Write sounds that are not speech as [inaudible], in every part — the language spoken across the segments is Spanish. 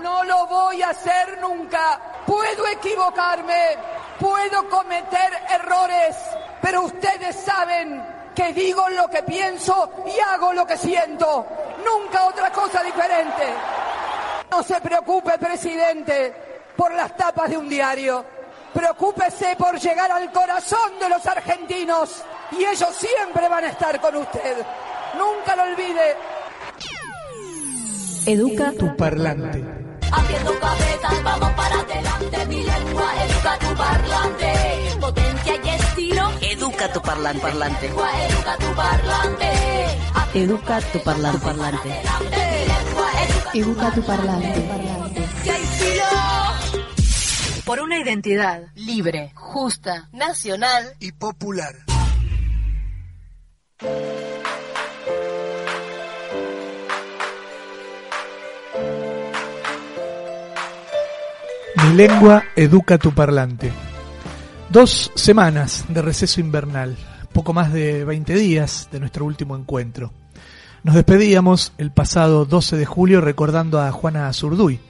No lo voy a hacer nunca. Puedo equivocarme, puedo cometer errores, pero ustedes saben que digo lo que pienso y hago lo que siento. Nunca otra cosa diferente. No se preocupe, presidente, por las tapas de un diario. Preocúpese por llegar al corazón de los argentinos y ellos siempre van a estar con usted. Nunca lo olvide. Educa tu parlante. Haciendo cabezas, vamos para adelante. Mi lengua, educa tu parlante. Potencia y estilo. Educa tu parlante. parlante. Educa tu parlante. Educa tu parlante. parlante. Educa tu parlante. Por una identidad libre, justa, nacional y popular. Mi lengua educa tu parlante. Dos semanas de receso invernal, poco más de 20 días de nuestro último encuentro. Nos despedíamos el pasado 12 de julio recordando a Juana Azurduy.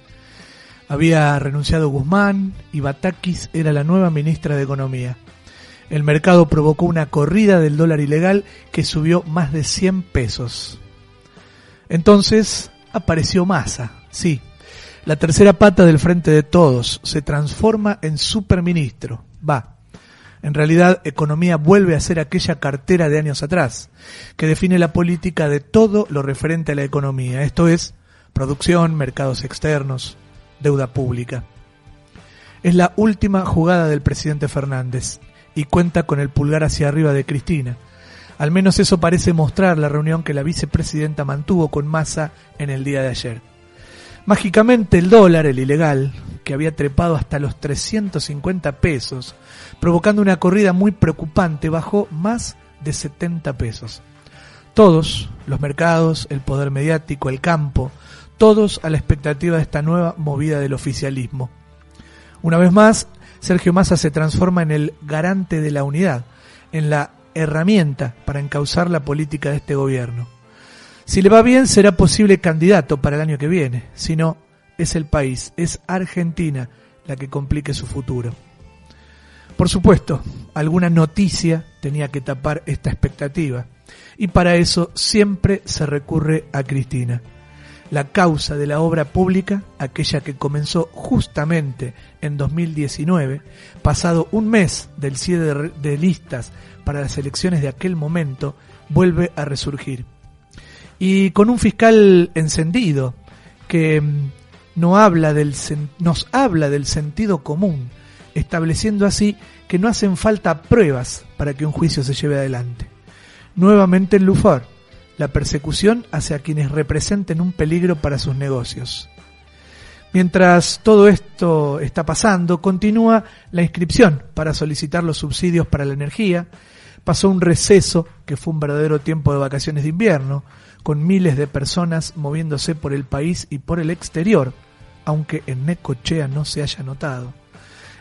Había renunciado Guzmán y Batakis era la nueva ministra de Economía. El mercado provocó una corrida del dólar ilegal que subió más de 100 pesos. Entonces apareció Massa, sí, la tercera pata del frente de todos se transforma en superministro. Va. En realidad, economía vuelve a ser aquella cartera de años atrás, que define la política de todo lo referente a la economía, esto es, producción, mercados externos, deuda pública. Es la última jugada del presidente Fernández y cuenta con el pulgar hacia arriba de Cristina. Al menos eso parece mostrar la reunión que la vicepresidenta mantuvo con Massa en el día de ayer. Mágicamente el dólar, el ilegal, que había trepado hasta los 350 pesos, provocando una corrida muy preocupante, bajó más de 70 pesos. Todos, los mercados, el poder mediático, el campo, todos a la expectativa de esta nueva movida del oficialismo. Una vez más, Sergio Massa se transforma en el garante de la unidad, en la herramienta para encauzar la política de este gobierno. Si le va bien, será posible candidato para el año que viene. Si no, es el país, es Argentina la que complique su futuro. Por supuesto, alguna noticia tenía que tapar esta expectativa. Y para eso siempre se recurre a Cristina. La causa de la obra pública, aquella que comenzó justamente en 2019, pasado un mes del cierre de listas para las elecciones de aquel momento, vuelve a resurgir y con un fiscal encendido que mm, no habla del, nos habla del sentido común, estableciendo así que no hacen falta pruebas para que un juicio se lleve adelante. Nuevamente en Lufor, la persecución hacia quienes representen un peligro para sus negocios. Mientras todo esto está pasando, continúa la inscripción para solicitar los subsidios para la energía. Pasó un receso, que fue un verdadero tiempo de vacaciones de invierno, con miles de personas moviéndose por el país y por el exterior, aunque en Necochea no se haya notado.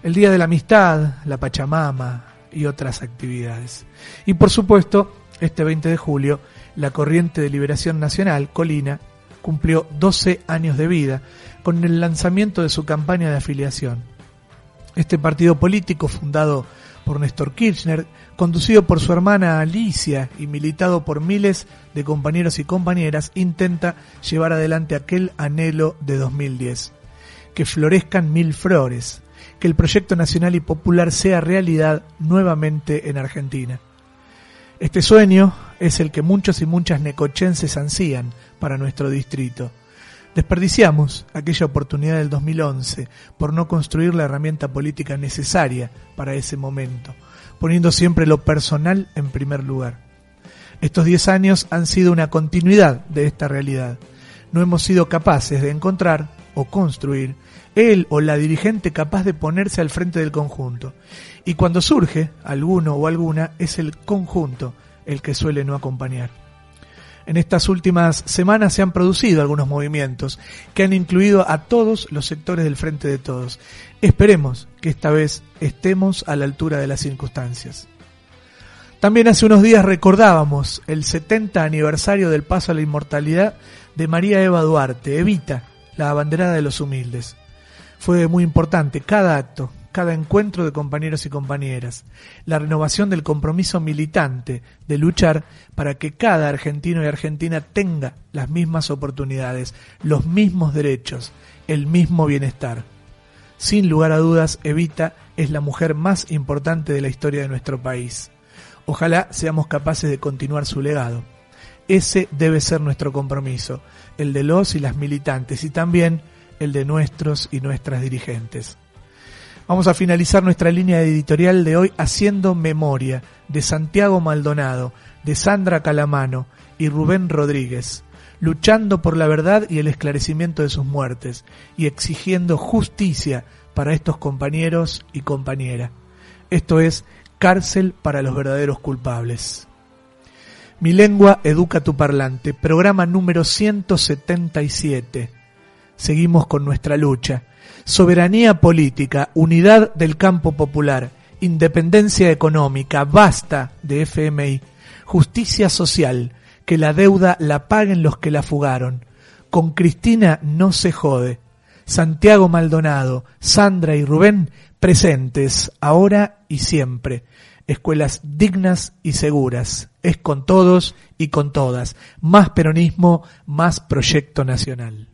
El Día de la Amistad, la Pachamama y otras actividades. Y por supuesto, este 20 de julio, la Corriente de Liberación Nacional, Colina, cumplió 12 años de vida con el lanzamiento de su campaña de afiliación. Este partido político, fundado por Néstor Kirchner, conducido por su hermana Alicia y militado por miles de compañeros y compañeras, intenta llevar adelante aquel anhelo de 2010. Que florezcan mil flores, que el proyecto nacional y popular sea realidad nuevamente en Argentina. Este sueño es el que muchos y muchas necochenses ansían para nuestro distrito. Desperdiciamos aquella oportunidad del 2011 por no construir la herramienta política necesaria para ese momento poniendo siempre lo personal en primer lugar. Estos diez años han sido una continuidad de esta realidad. No hemos sido capaces de encontrar o construir él o la dirigente capaz de ponerse al frente del conjunto. Y cuando surge alguno o alguna, es el conjunto el que suele no acompañar. En estas últimas semanas se han producido algunos movimientos que han incluido a todos los sectores del Frente de Todos. Esperemos que esta vez estemos a la altura de las circunstancias. También hace unos días recordábamos el 70 aniversario del paso a la inmortalidad de María Eva Duarte, Evita, la abanderada de los humildes. Fue muy importante cada acto, cada encuentro de compañeros y compañeras, la renovación del compromiso militante de luchar para que cada argentino y argentina tenga las mismas oportunidades, los mismos derechos, el mismo bienestar. Sin lugar a dudas, Evita es la mujer más importante de la historia de nuestro país. Ojalá seamos capaces de continuar su legado. Ese debe ser nuestro compromiso, el de los y las militantes y también el de nuestros y nuestras dirigentes. Vamos a finalizar nuestra línea editorial de hoy haciendo memoria de Santiago Maldonado, de Sandra Calamano y Rubén Rodríguez, luchando por la verdad y el esclarecimiento de sus muertes y exigiendo justicia para estos compañeros y compañera. Esto es cárcel para los verdaderos culpables. Mi lengua educa tu parlante, programa número 177. Seguimos con nuestra lucha soberanía política, unidad del campo popular, independencia económica, basta de FMI, justicia social, que la deuda la paguen los que la fugaron. Con Cristina no se jode. Santiago Maldonado, Sandra y Rubén presentes, ahora y siempre. Escuelas dignas y seguras. Es con todos y con todas. Más peronismo, más proyecto nacional.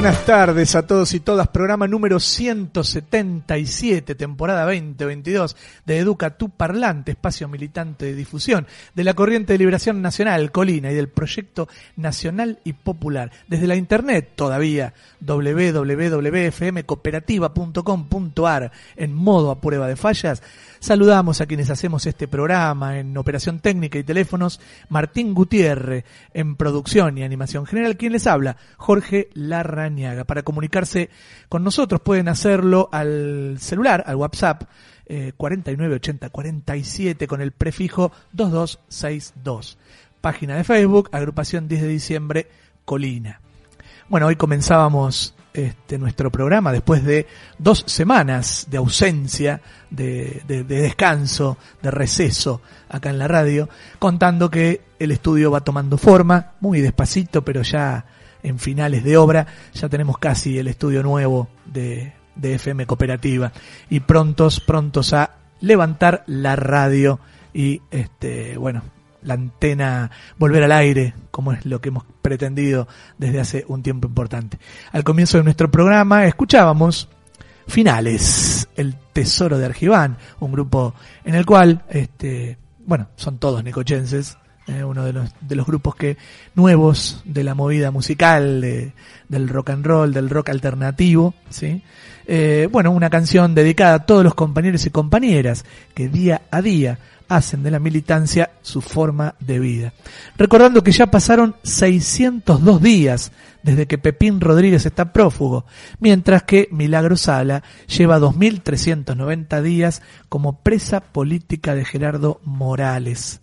Buenas tardes a todos y todas programa número 177, temporada 2022 de Educa Tu Parlante, espacio militante de difusión de la Corriente de Liberación Nacional, Colina, y del Proyecto Nacional y Popular. Desde la Internet, todavía, www.fmcooperativa.com.ar, en modo a prueba de fallas, Saludamos a quienes hacemos este programa en operación técnica y teléfonos, Martín Gutiérrez en producción y animación general, quien les habla, Jorge Larrañaga. Para comunicarse con nosotros pueden hacerlo al celular, al WhatsApp, eh, 498047 con el prefijo 2262. Página de Facebook, agrupación 10 de diciembre, Colina. Bueno, hoy comenzábamos este, nuestro programa después de dos semanas de ausencia, de, de, descanso, de receso acá en la radio, contando que el estudio va tomando forma, muy despacito, pero ya en finales de obra, ya tenemos casi el estudio nuevo de, de FM Cooperativa y prontos, prontos a levantar la radio y este, bueno, la antena volver al aire, como es lo que hemos pretendido desde hace un tiempo importante. Al comienzo de nuestro programa escuchábamos Finales, el Tesoro de Argibán, un grupo en el cual, este, bueno, son todos necochenses, eh, uno de los, de los grupos que nuevos de la movida musical, del rock and roll, del rock alternativo, ¿sí? Eh, bueno, una canción dedicada a todos los compañeros y compañeras que día a día hacen de la militancia su forma de vida. Recordando que ya pasaron 602 días desde que Pepín Rodríguez está prófugo, mientras que Milagro Sala lleva 2.390 días como presa política de Gerardo Morales.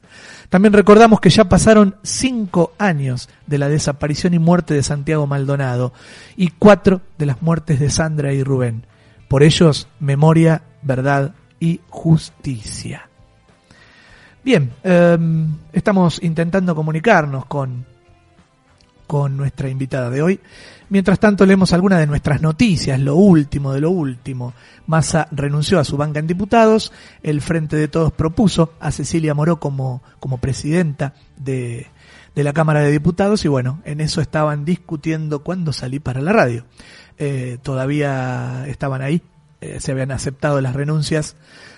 También recordamos que ya pasaron cinco años de la desaparición y muerte de Santiago Maldonado y cuatro de las muertes de Sandra y Rubén. Por ellos, memoria, verdad y justicia. Bien, em, estamos intentando comunicarnos con, con nuestra invitada de hoy. Mientras tanto, leemos algunas de nuestras noticias, lo último de lo último. Massa renunció a su banca en diputados, el Frente de Todos propuso a Cecilia Moró como, como presidenta de, de la Cámara de Diputados y bueno, en eso estaban discutiendo cuándo salí para la radio. Eh, todavía estaban ahí, eh, se habían aceptado las renuncias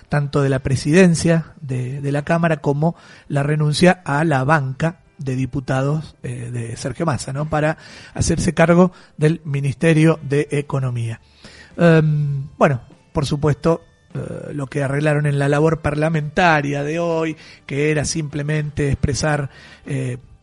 tanto de la presidencia de, la Cámara como la renuncia a la banca de diputados eh, de Sergio Massa, ¿no? Para hacerse cargo del Ministerio de Economía. Em, bueno, por supuesto, eh, lo que arreglaron en la labor parlamentaria de hoy, que era simplemente expresar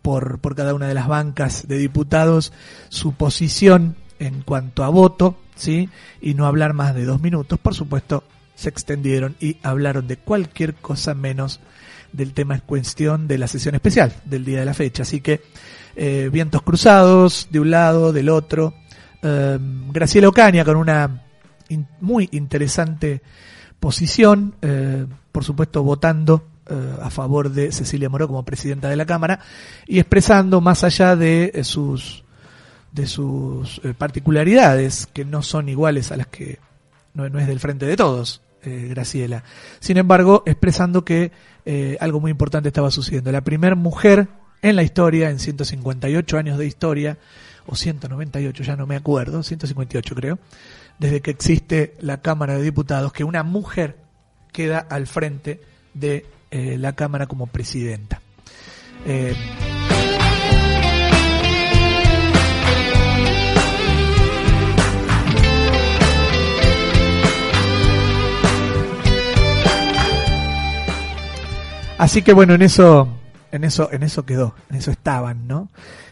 por, por cada una de las bancas de diputados su posición en cuanto a voto, ¿sí? Y no hablar más de dos minutos, por supuesto, se extendieron y hablaron de cualquier cosa menos del tema en cuestión de la sesión especial del día de la fecha. Así que eh, vientos cruzados de un lado, del otro. Eh, Graciela Ocaña con una muy interesante posición, eh, por supuesto votando a favor de Cecilia Moró como presidenta de la Cámara y expresando más allá de sus de sus particularidades que no son iguales a las que no, es del frente de todos eh, Graciela. Sin embargo, expresando que eh, algo muy importante estaba sucediendo. La primera mujer en la historia, en 158 años de historia, o 198, ya no me acuerdo, 158 creo, desde que existe la Cámara de Diputados, que una mujer queda al frente de eh, la Cámara como presidenta. Así que bueno, en eso, en eso, en eso quedó, en eso estaban, ¿no?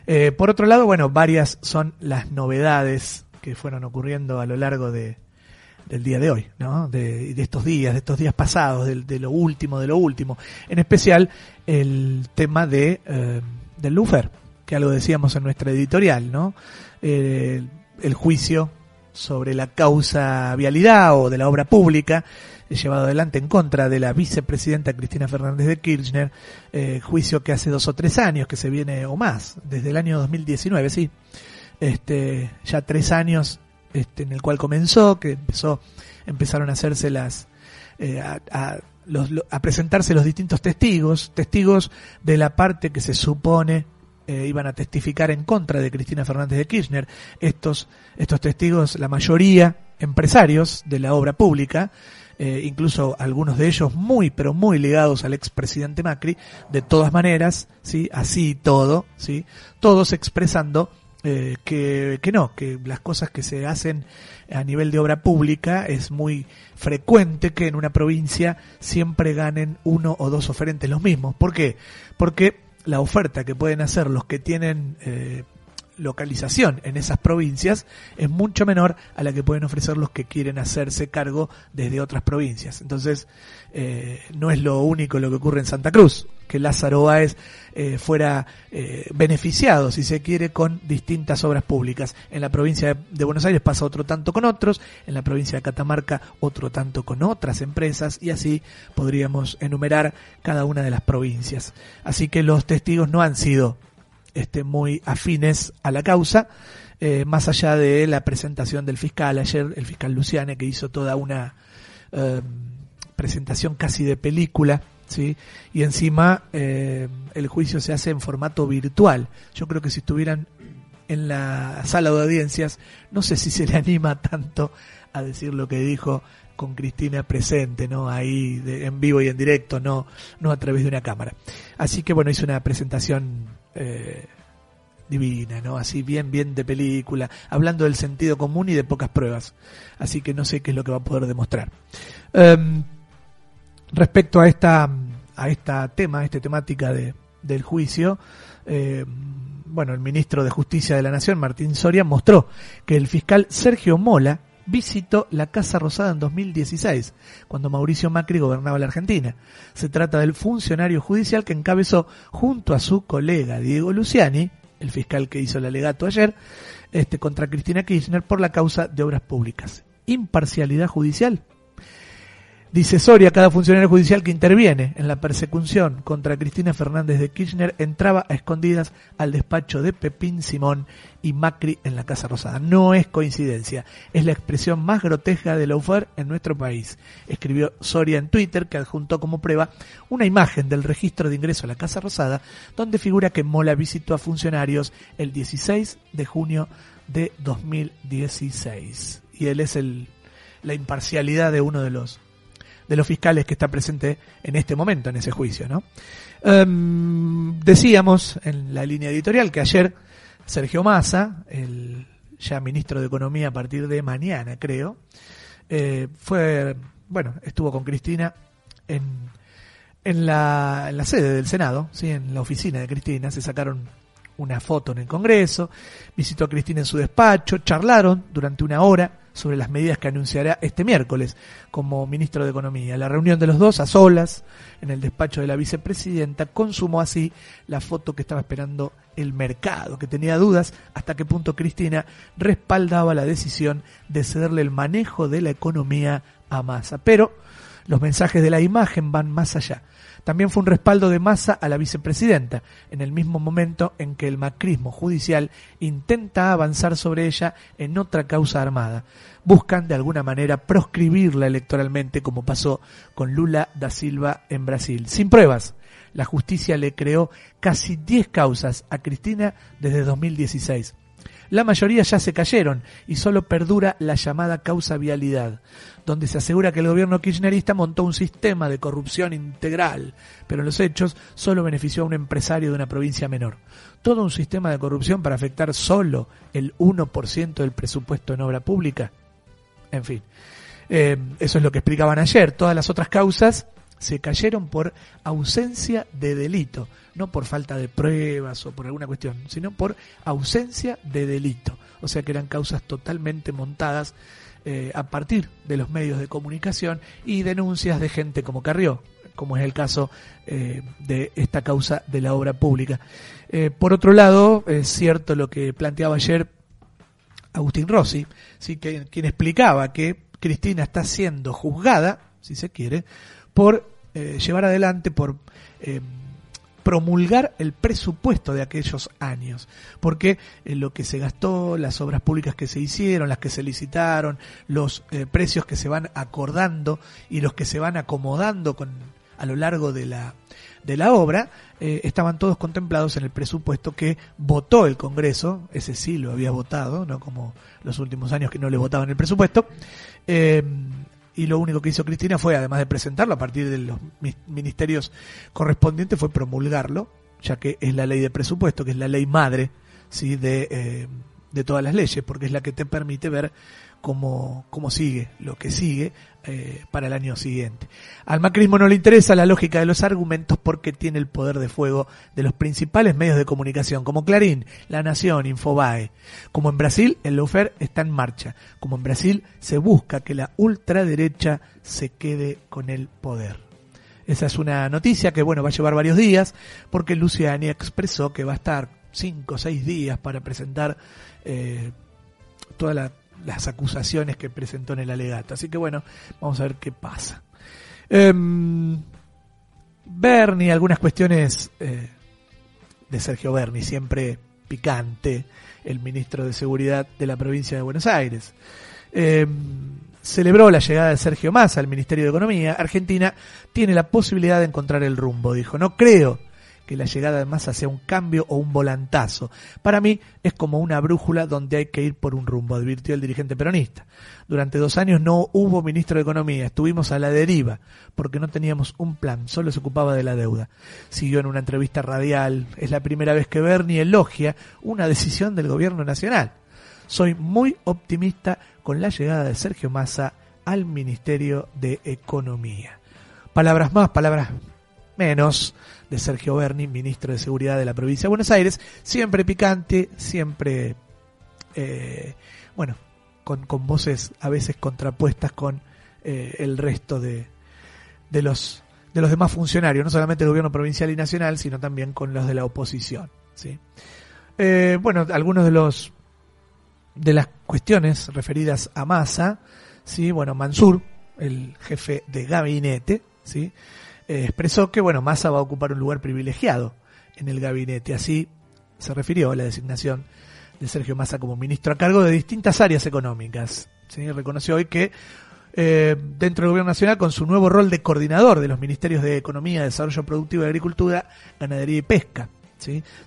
Eh, por otro lado, bueno, varias son las novedades que fueron ocurriendo a lo largo de, del día de hoy, ¿no? De, de estos días, de estos días pasados, de, de, lo último, de lo último. En especial el tema de eh, del Lufer, que algo decíamos en nuestra editorial, ¿no? Eh, el juicio sobre la causa vialidad o de la obra pública llevado adelante en contra de la vicepresidenta Cristina Fernández de Kirchner, eh, juicio que hace dos o tres años que se viene o más, desde el año 2019, sí, este, ya tres años este, en el cual comenzó, que empezó, empezaron a hacerse las, eh, a, presentarse los distintos testigos, testigos de la parte que se supone eh, iban a testificar en contra de Cristina Fernández de Kirchner. Estos, estos testigos, la mayoría empresarios de la obra pública, eh, incluso algunos de ellos muy, pero muy ligados al expresidente Macri, de todas maneras, ¿sí? así todo, ¿sí? todos expresando eh, que, que no, que las cosas que se hacen a nivel de obra pública es muy frecuente que en una provincia siempre ganen uno o dos oferentes los mismos. ¿Por qué? Porque la oferta que pueden hacer los que tienen eh, localización en esas provincias es mucho menor a la que pueden ofrecer los que quieren hacerse cargo desde otras provincias. Entonces, eh, no es lo único lo que ocurre en Santa Cruz, que Lázaro Báez eh, fuera eh, beneficiado, si se quiere, con distintas obras públicas. En la provincia de Buenos Aires pasa otro tanto con otros, en la provincia de Catamarca otro tanto con otras empresas, y así podríamos enumerar cada una de las provincias. Así que los testigos no han sido este, muy afines a la causa, eh, más allá de la presentación del fiscal ayer, el fiscal Luciane, que hizo toda una eh, presentación casi de película, ¿sí? y encima eh, el juicio se hace en formato virtual. Yo creo que si estuvieran en la sala de audiencias, no sé si se le anima tanto a decir lo que dijo con Cristina presente, ¿no? Ahí de, en vivo y en directo, no, no a través de una cámara. Así que bueno, hizo una presentación eh, divina, ¿no? Así bien, bien de película, hablando del sentido común y de pocas pruebas. Así que no sé qué es lo que va a poder demostrar. Um, respecto a esta, a esta tema, a esta temática de, del juicio, eh, bueno, el ministro de Justicia de la Nación, Martín Soria, mostró que el fiscal Sergio Mola visitó la Casa Rosada en 2016, cuando Mauricio Macri gobernaba la Argentina. Se trata del funcionario judicial que encabezó junto a su colega Diego Luciani, el fiscal que hizo el alegato ayer, este contra Cristina Kirchner por la causa de obras públicas. Imparcialidad judicial. Dice Soria, cada funcionario judicial que interviene en la persecución contra Cristina Fernández de Kirchner entraba a escondidas al despacho de Pepín Simón y Macri en la Casa Rosada. No es coincidencia, es la expresión más grotesca de lawfare en nuestro país. Escribió Soria en Twitter, que adjuntó como prueba una imagen del registro de ingreso a la Casa Rosada, donde figura que Mola visitó a funcionarios el 16 de junio de 2016. Y él es el, la imparcialidad de uno de los de los fiscales que está presente en este momento en ese juicio. ¿no? Um, decíamos en la línea editorial que ayer Sergio Massa, el ya ministro de Economía a partir de mañana, creo, eh, fue, bueno, estuvo con Cristina en, en, la, en la sede del Senado, ¿sí? en la oficina de Cristina, se sacaron una foto en el Congreso, visitó a Cristina en su despacho, charlaron durante una hora sobre las medidas que anunciará este miércoles como ministro de Economía. La reunión de los dos a solas en el despacho de la vicepresidenta consumó así la foto que estaba esperando el mercado, que tenía dudas hasta qué punto Cristina respaldaba la decisión de cederle el manejo de la economía a Massa. Pero los mensajes de la imagen van más allá. También fue un respaldo de masa a la vicepresidenta, en el mismo momento en que el macrismo judicial intenta avanzar sobre ella en otra causa armada. Buscan de alguna manera proscribirla electoralmente como pasó con Lula da Silva en Brasil. Sin pruebas, la justicia le creó casi 10 causas a Cristina desde 2016. La mayoría ya se cayeron y solo perdura la llamada causa vialidad, donde se asegura que el gobierno kirchnerista montó un sistema de corrupción integral, pero en los hechos solo benefició a un empresario de una provincia menor. Todo un sistema de corrupción para afectar solo el 1% del presupuesto en obra pública. En fin, eh, eso es lo que explicaban ayer. Todas las otras causas se cayeron por ausencia de delito, no por falta de pruebas o por alguna cuestión, sino por ausencia de delito. O sea que eran causas totalmente montadas eh, a partir de los medios de comunicación y denuncias de gente como Carrió, como es el caso eh, de esta causa de la obra pública. Eh, por otro lado, es cierto lo que planteaba ayer Agustín Rossi, ¿sí? que, quien explicaba que Cristina está siendo juzgada, si se quiere, por eh, llevar adelante, por eh, promulgar el presupuesto de aquellos años, porque eh, lo que se gastó, las obras públicas que se hicieron, las que se licitaron, los precios que se van acordando y los que se van acomodando con a lo largo de la, de la obra, estaban todos contemplados en el presupuesto que votó el Congreso, ese sí lo había votado, no como los últimos años que no le votaban el presupuesto, eh, y lo único que hizo Cristina fue, además de presentarlo a partir de los ministerios correspondientes, fue promulgarlo, ya que es la ley de presupuesto, que es la ley madre ¿sí? de, eh, de todas las leyes, porque es la que te permite ver cómo, cómo sigue, lo que sigue eh, para el año siguiente. Al macrismo no le interesa la lógica de los argumentos porque tiene el poder de fuego de los principales medios de comunicación, como Clarín, La Nación, Infobae. Como en Brasil, el Lofer está en marcha. Como en Brasil, se busca que la ultraderecha se quede con el poder. Esa es una noticia que, bueno, va a llevar varios días, porque Luciani expresó que va a estar cinco o seis días para presentar eh, toda la las acusaciones que presentó en el alegato. Así que bueno, vamos a ver qué pasa. Eh, Bernie, algunas cuestiones eh, de Sergio Berni, siempre picante, el ministro de Seguridad de la provincia de Buenos Aires. Em, celebró la llegada de Sergio Massa al Ministerio de Economía. Argentina tiene la posibilidad de encontrar el rumbo, dijo. No creo que la llegada de Massa sea un cambio o un volantazo. Para mí es como una brújula donde hay que ir por un rumbo, advirtió el dirigente peronista. Durante dos años no hubo ministro de Economía, estuvimos a la deriva, porque no teníamos un plan, solo se ocupaba de la deuda. Siguió en una entrevista radial, es la primera vez que Bernie elogia una decisión del gobierno nacional. Soy muy optimista con la llegada de Sergio Massa al Ministerio de Economía. Palabras más, palabras menos de Sergio Berni, ministro de Seguridad de la provincia de Buenos Aires, siempre picante, siempre, eh, bueno, con, con, voces a veces contrapuestas con eh, el resto de, de, los, de los demás funcionarios, no solamente del gobierno provincial y nacional, sino también con los de la oposición. ¿sí? Eh, bueno, algunos de los de las cuestiones referidas a Massa, ¿sí? bueno, Mansur, el jefe de gabinete, ¿sí? Eh, expresó que, bueno, Massa va a ocupar un lugar privilegiado en el gabinete. Así se refirió a la designación de Sergio Massa como ministro a cargo de distintas áreas económicas. ¿sí? Reconoció hoy que eh, dentro del Gobierno Nacional, con su nuevo rol de coordinador de los Ministerios de Economía, Desarrollo Productivo y Agricultura, Ganadería y Pesca,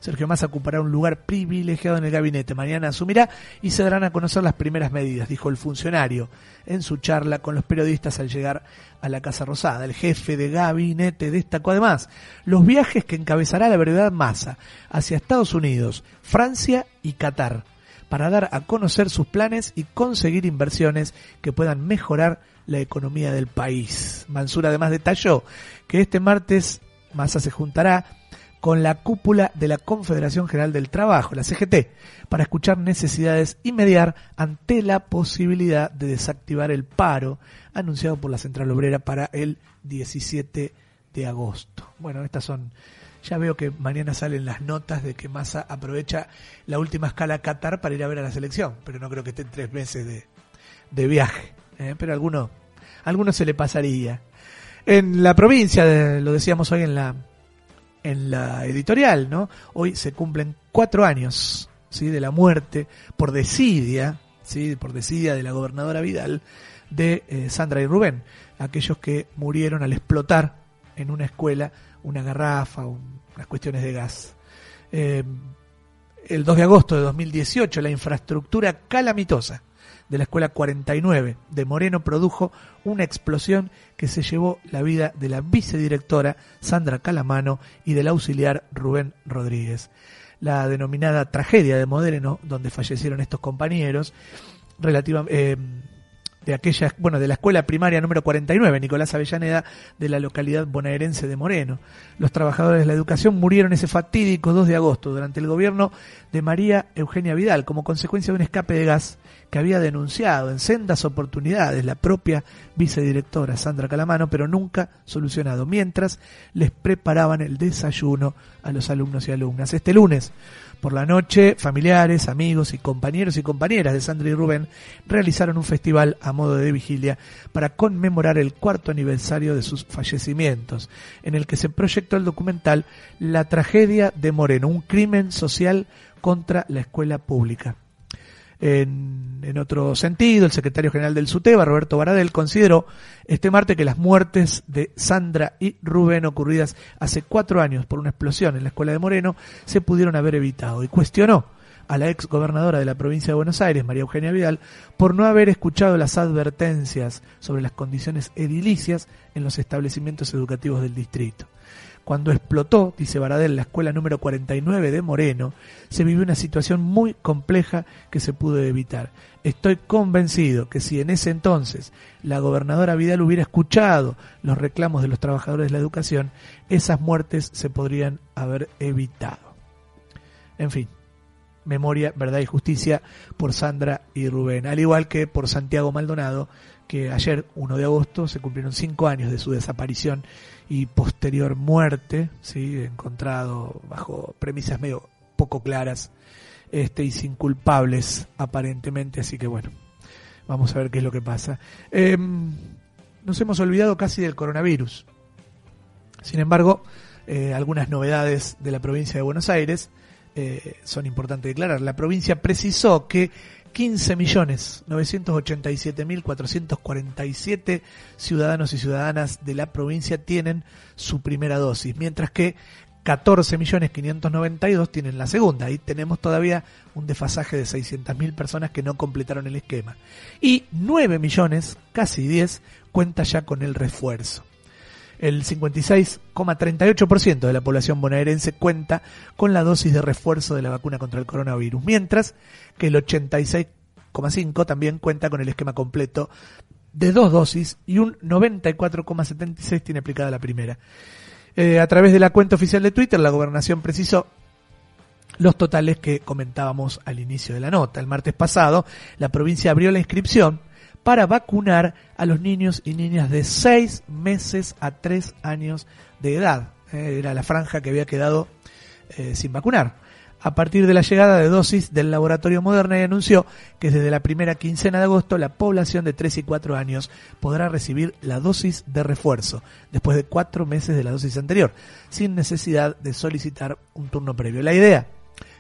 Sergio Massa ocupará un lugar privilegiado en el gabinete. Mañana asumirá y se darán a conocer las primeras medidas, dijo el funcionario en su charla con los periodistas al llegar a la Casa Rosada. El jefe de gabinete destacó además los viajes que encabezará la brevedad Massa hacia Estados Unidos, Francia y Qatar para dar a conocer sus planes y conseguir inversiones que puedan mejorar la economía del país. Mansur además detalló que este martes Massa se juntará con la cúpula de la Confederación General del Trabajo, la CGT, para escuchar necesidades y mediar ante la posibilidad de desactivar el paro anunciado por la Central Obrera para el 17 de agosto. Bueno, estas son ya veo que mañana salen las notas de que Massa aprovecha la última escala Qatar para ir a ver a la selección, pero no creo que estén tres meses de, viaje. ¿eh? Pero a alguno, alguno se le pasaría. En la provincia, lo decíamos hoy en la en la editorial, ¿no? Hoy se cumplen cuatro años, ¿sí? De la muerte por desidia, ¿sí? Por desidia de la gobernadora Vidal de eh, Sandra y Rubén, aquellos que murieron al explotar en una escuela una garrafa, unas cuestiones de gas. Eh, el 2 de agosto de 2018, la infraestructura calamitosa de la Escuela 49 de Moreno produjo una explosión que se llevó la vida de la vicedirectora Sandra Calamano y del auxiliar Rubén Rodríguez. La denominada tragedia de Moreno, donde fallecieron estos compañeros, relativa, eh, de aquella, bueno, de la escuela primaria número 49, Nicolás Avellaneda, de la localidad bonaerense de Moreno. Los trabajadores de la educación murieron ese fatídico 2 de agosto durante el gobierno de María Eugenia Vidal como consecuencia de un escape de gas que había denunciado en sendas oportunidades la propia vicedirectora Sandra Calamano, pero nunca solucionado, mientras les preparaban el desayuno a los alumnos y alumnas. Este lunes, por la noche, familiares, amigos y compañeros y compañeras de Sandra y Rubén realizaron un festival a modo de vigilia para conmemorar el cuarto aniversario de sus fallecimientos, en el que se proyectó el documental La tragedia de Moreno, un crimen social contra la escuela pública. En, otro sentido, el secretario general del SUTEBA, Roberto Baradel, consideró este martes que las muertes de Sandra y Rubén ocurridas hace cuatro años por una explosión en la escuela de Moreno se pudieron haber evitado y cuestionó a la ex gobernadora de la provincia de Buenos Aires, María Eugenia Vidal, por no haber escuchado las advertencias sobre las condiciones edilicias en los establecimientos educativos del distrito. Cuando explotó, dice Baradel, la escuela número 49 de Moreno, se vivió una situación muy compleja que se pudo evitar. Estoy convencido que si en ese entonces la gobernadora Vidal hubiera escuchado los reclamos de los trabajadores de la educación, esas muertes se podrían haber evitado. En fin, memoria, verdad y justicia por Sandra y Rubén, al igual que por Santiago Maldonado, que ayer, 1 de agosto, se cumplieron cinco años de su desaparición y posterior muerte, ¿sí? encontrado bajo premisas medio poco claras este, y sin culpables aparentemente, así que bueno, vamos a ver qué es lo que pasa. Em, nos hemos olvidado casi del coronavirus. Sin embargo, eh, algunas novedades de la provincia de Buenos Aires eh, son importantes declarar. La provincia precisó que 15.987.447 ciudadanos y ciudadanas de la provincia tienen su primera dosis, mientras que 14.592 tienen la segunda. Ahí tenemos todavía un desfasaje de 600.000 personas que no completaron el esquema. Y 9 millones, casi 10, cuenta ya con el refuerzo el 56,38% de la población bonaerense cuenta con la dosis de refuerzo de la vacuna contra el coronavirus, mientras que el 86,5% también cuenta con el esquema completo de dos dosis y un 94,76% tiene aplicada la primera. Eh, a través de la cuenta oficial de Twitter, la gobernación precisó los totales que comentábamos al inicio de la nota. El martes pasado, la provincia abrió la inscripción para vacunar a los niños y niñas de 6 meses a 3 años de edad. Eh, era la franja que había quedado eh, sin vacunar. A partir de la llegada de dosis del laboratorio Moderna y anunció que desde la primera quincena de agosto la población de 3 y 4 años podrá recibir la dosis de refuerzo después de 4 meses de la dosis anterior, sin necesidad de solicitar un turno previo. La idea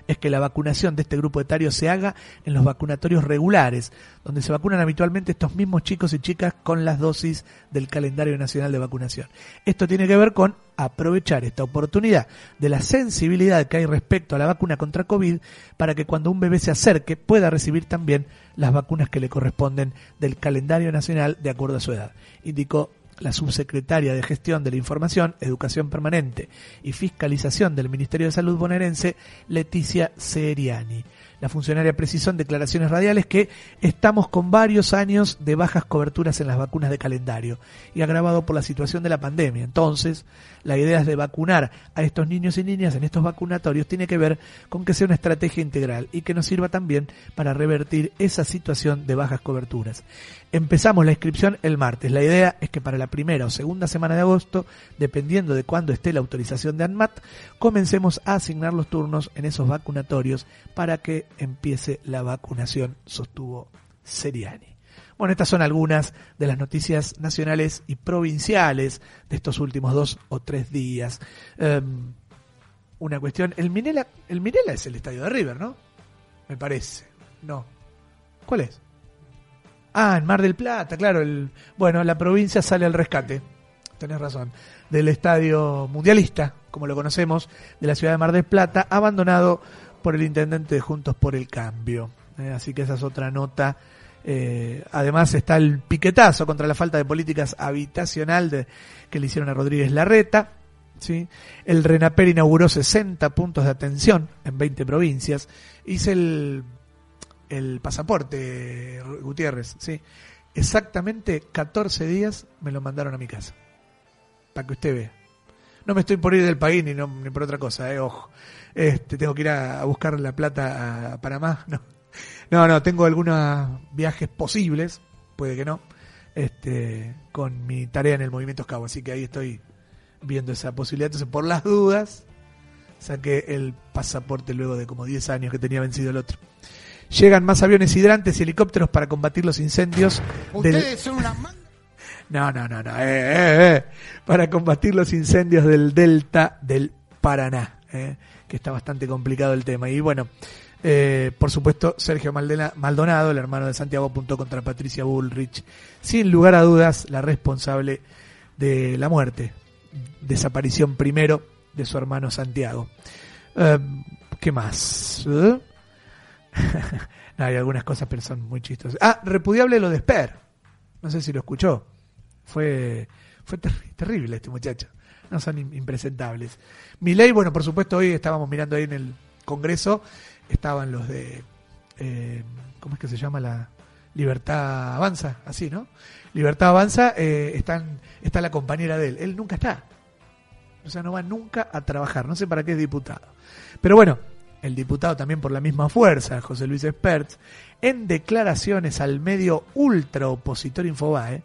es que la vacunación de este grupo etario se haga en los vacunatorios regulares, donde se vacunan habitualmente estos mismos chicos y chicas con las dosis del calendario nacional de vacunación. Esto tiene que ver con aprovechar esta oportunidad de la sensibilidad que hay respecto a la vacuna contra COVID para que cuando un bebé se acerque pueda recibir también las vacunas que le corresponden del calendario nacional de acuerdo a su edad, indicó la subsecretaria de Gestión de la Información, Educación Permanente y Fiscalización del Ministerio de Salud bonaerense, Leticia Seriani. La funcionaria precisó en declaraciones radiales que estamos con varios años de bajas coberturas en las vacunas de calendario y agravado por la situación de la pandemia. Entonces, la idea de vacunar a estos niños y niñas en estos vacunatorios tiene que ver con que sea una estrategia integral y que nos sirva también para revertir esa situación de bajas coberturas. Empezamos la inscripción el martes. La idea es que para la primera o segunda semana de agosto, dependiendo de cuándo esté la autorización de ANMAT, comencemos a asignar los turnos en esos vacunatorios para que empiece la vacunación, sostuvo Seriani. Bueno, estas son algunas de las noticias nacionales y provinciales de estos últimos dos o tres días. Em, una cuestión, el Minela, el Minela es el estadio de River, ¿no? Me parece. No. ¿Cuál es? Ah, en Mar del Plata, claro. El, bueno, la provincia sale al rescate. Tenés razón. Del estadio mundialista, como lo conocemos, de la ciudad de Mar del Plata, abandonado por el intendente de Juntos por el Cambio. Eh, así que esa es otra nota. Eh, además está el piquetazo contra la falta de políticas habitacional que le hicieron a Rodríguez Larreta. ¿sí? El RENAPER inauguró 60 puntos de atención en 20 provincias. Hice el el pasaporte, Gutiérrez, ¿sí? Exactamente 14 días me lo mandaron a mi casa. Para que usted vea. No me estoy por ir del país ni, no, ni por otra cosa, eh, ojo. Este, tengo que ir a, buscar la plata a Panamá. [laughs] No. no, no, tengo algunos viajes posibles, puede que no, este, con mi tarea en el Movimiento Escabo. Así que ahí estoy viendo esa posibilidad. Entonces, por las dudas, saqué el pasaporte luego de como 10 años que tenía vencido el otro. Llegan más aviones hidrantes y helicópteros para combatir los incendios. Ustedes son una... [laughs] No, no, no, no. Eh, eh, eh. Para combatir los incendios del delta del Paraná. Eh, que está bastante complicado el tema. Y bueno, Eh, por supuesto, Sergio Maldena- Maldonado, el hermano de Santiago, apuntó contra Patricia Bullrich. Sin lugar a dudas, la responsable de la muerte, desaparición primero de su hermano Santiago. Eh, ¿Qué más? [laughs] No, hay algunas cosas, pero son muy chistosas. Ah, repudiable lo de Sper. No sé si lo escuchó. Fue, fue terri- terrible este muchacho. No son im- impresentables. Milei, bueno, por supuesto, hoy estábamos mirando ahí en el Congreso, estaban los de, eh, ¿cómo es que se llama la Libertad Avanza? Así, ¿no? Libertad Avanza, eh, están, está la compañera de él. Él nunca está. O sea, no va nunca a trabajar. No sé para qué es diputado. Pero bueno, el diputado también por la misma fuerza, José Luis Esperts, en declaraciones al medio ultra opositor Infobae,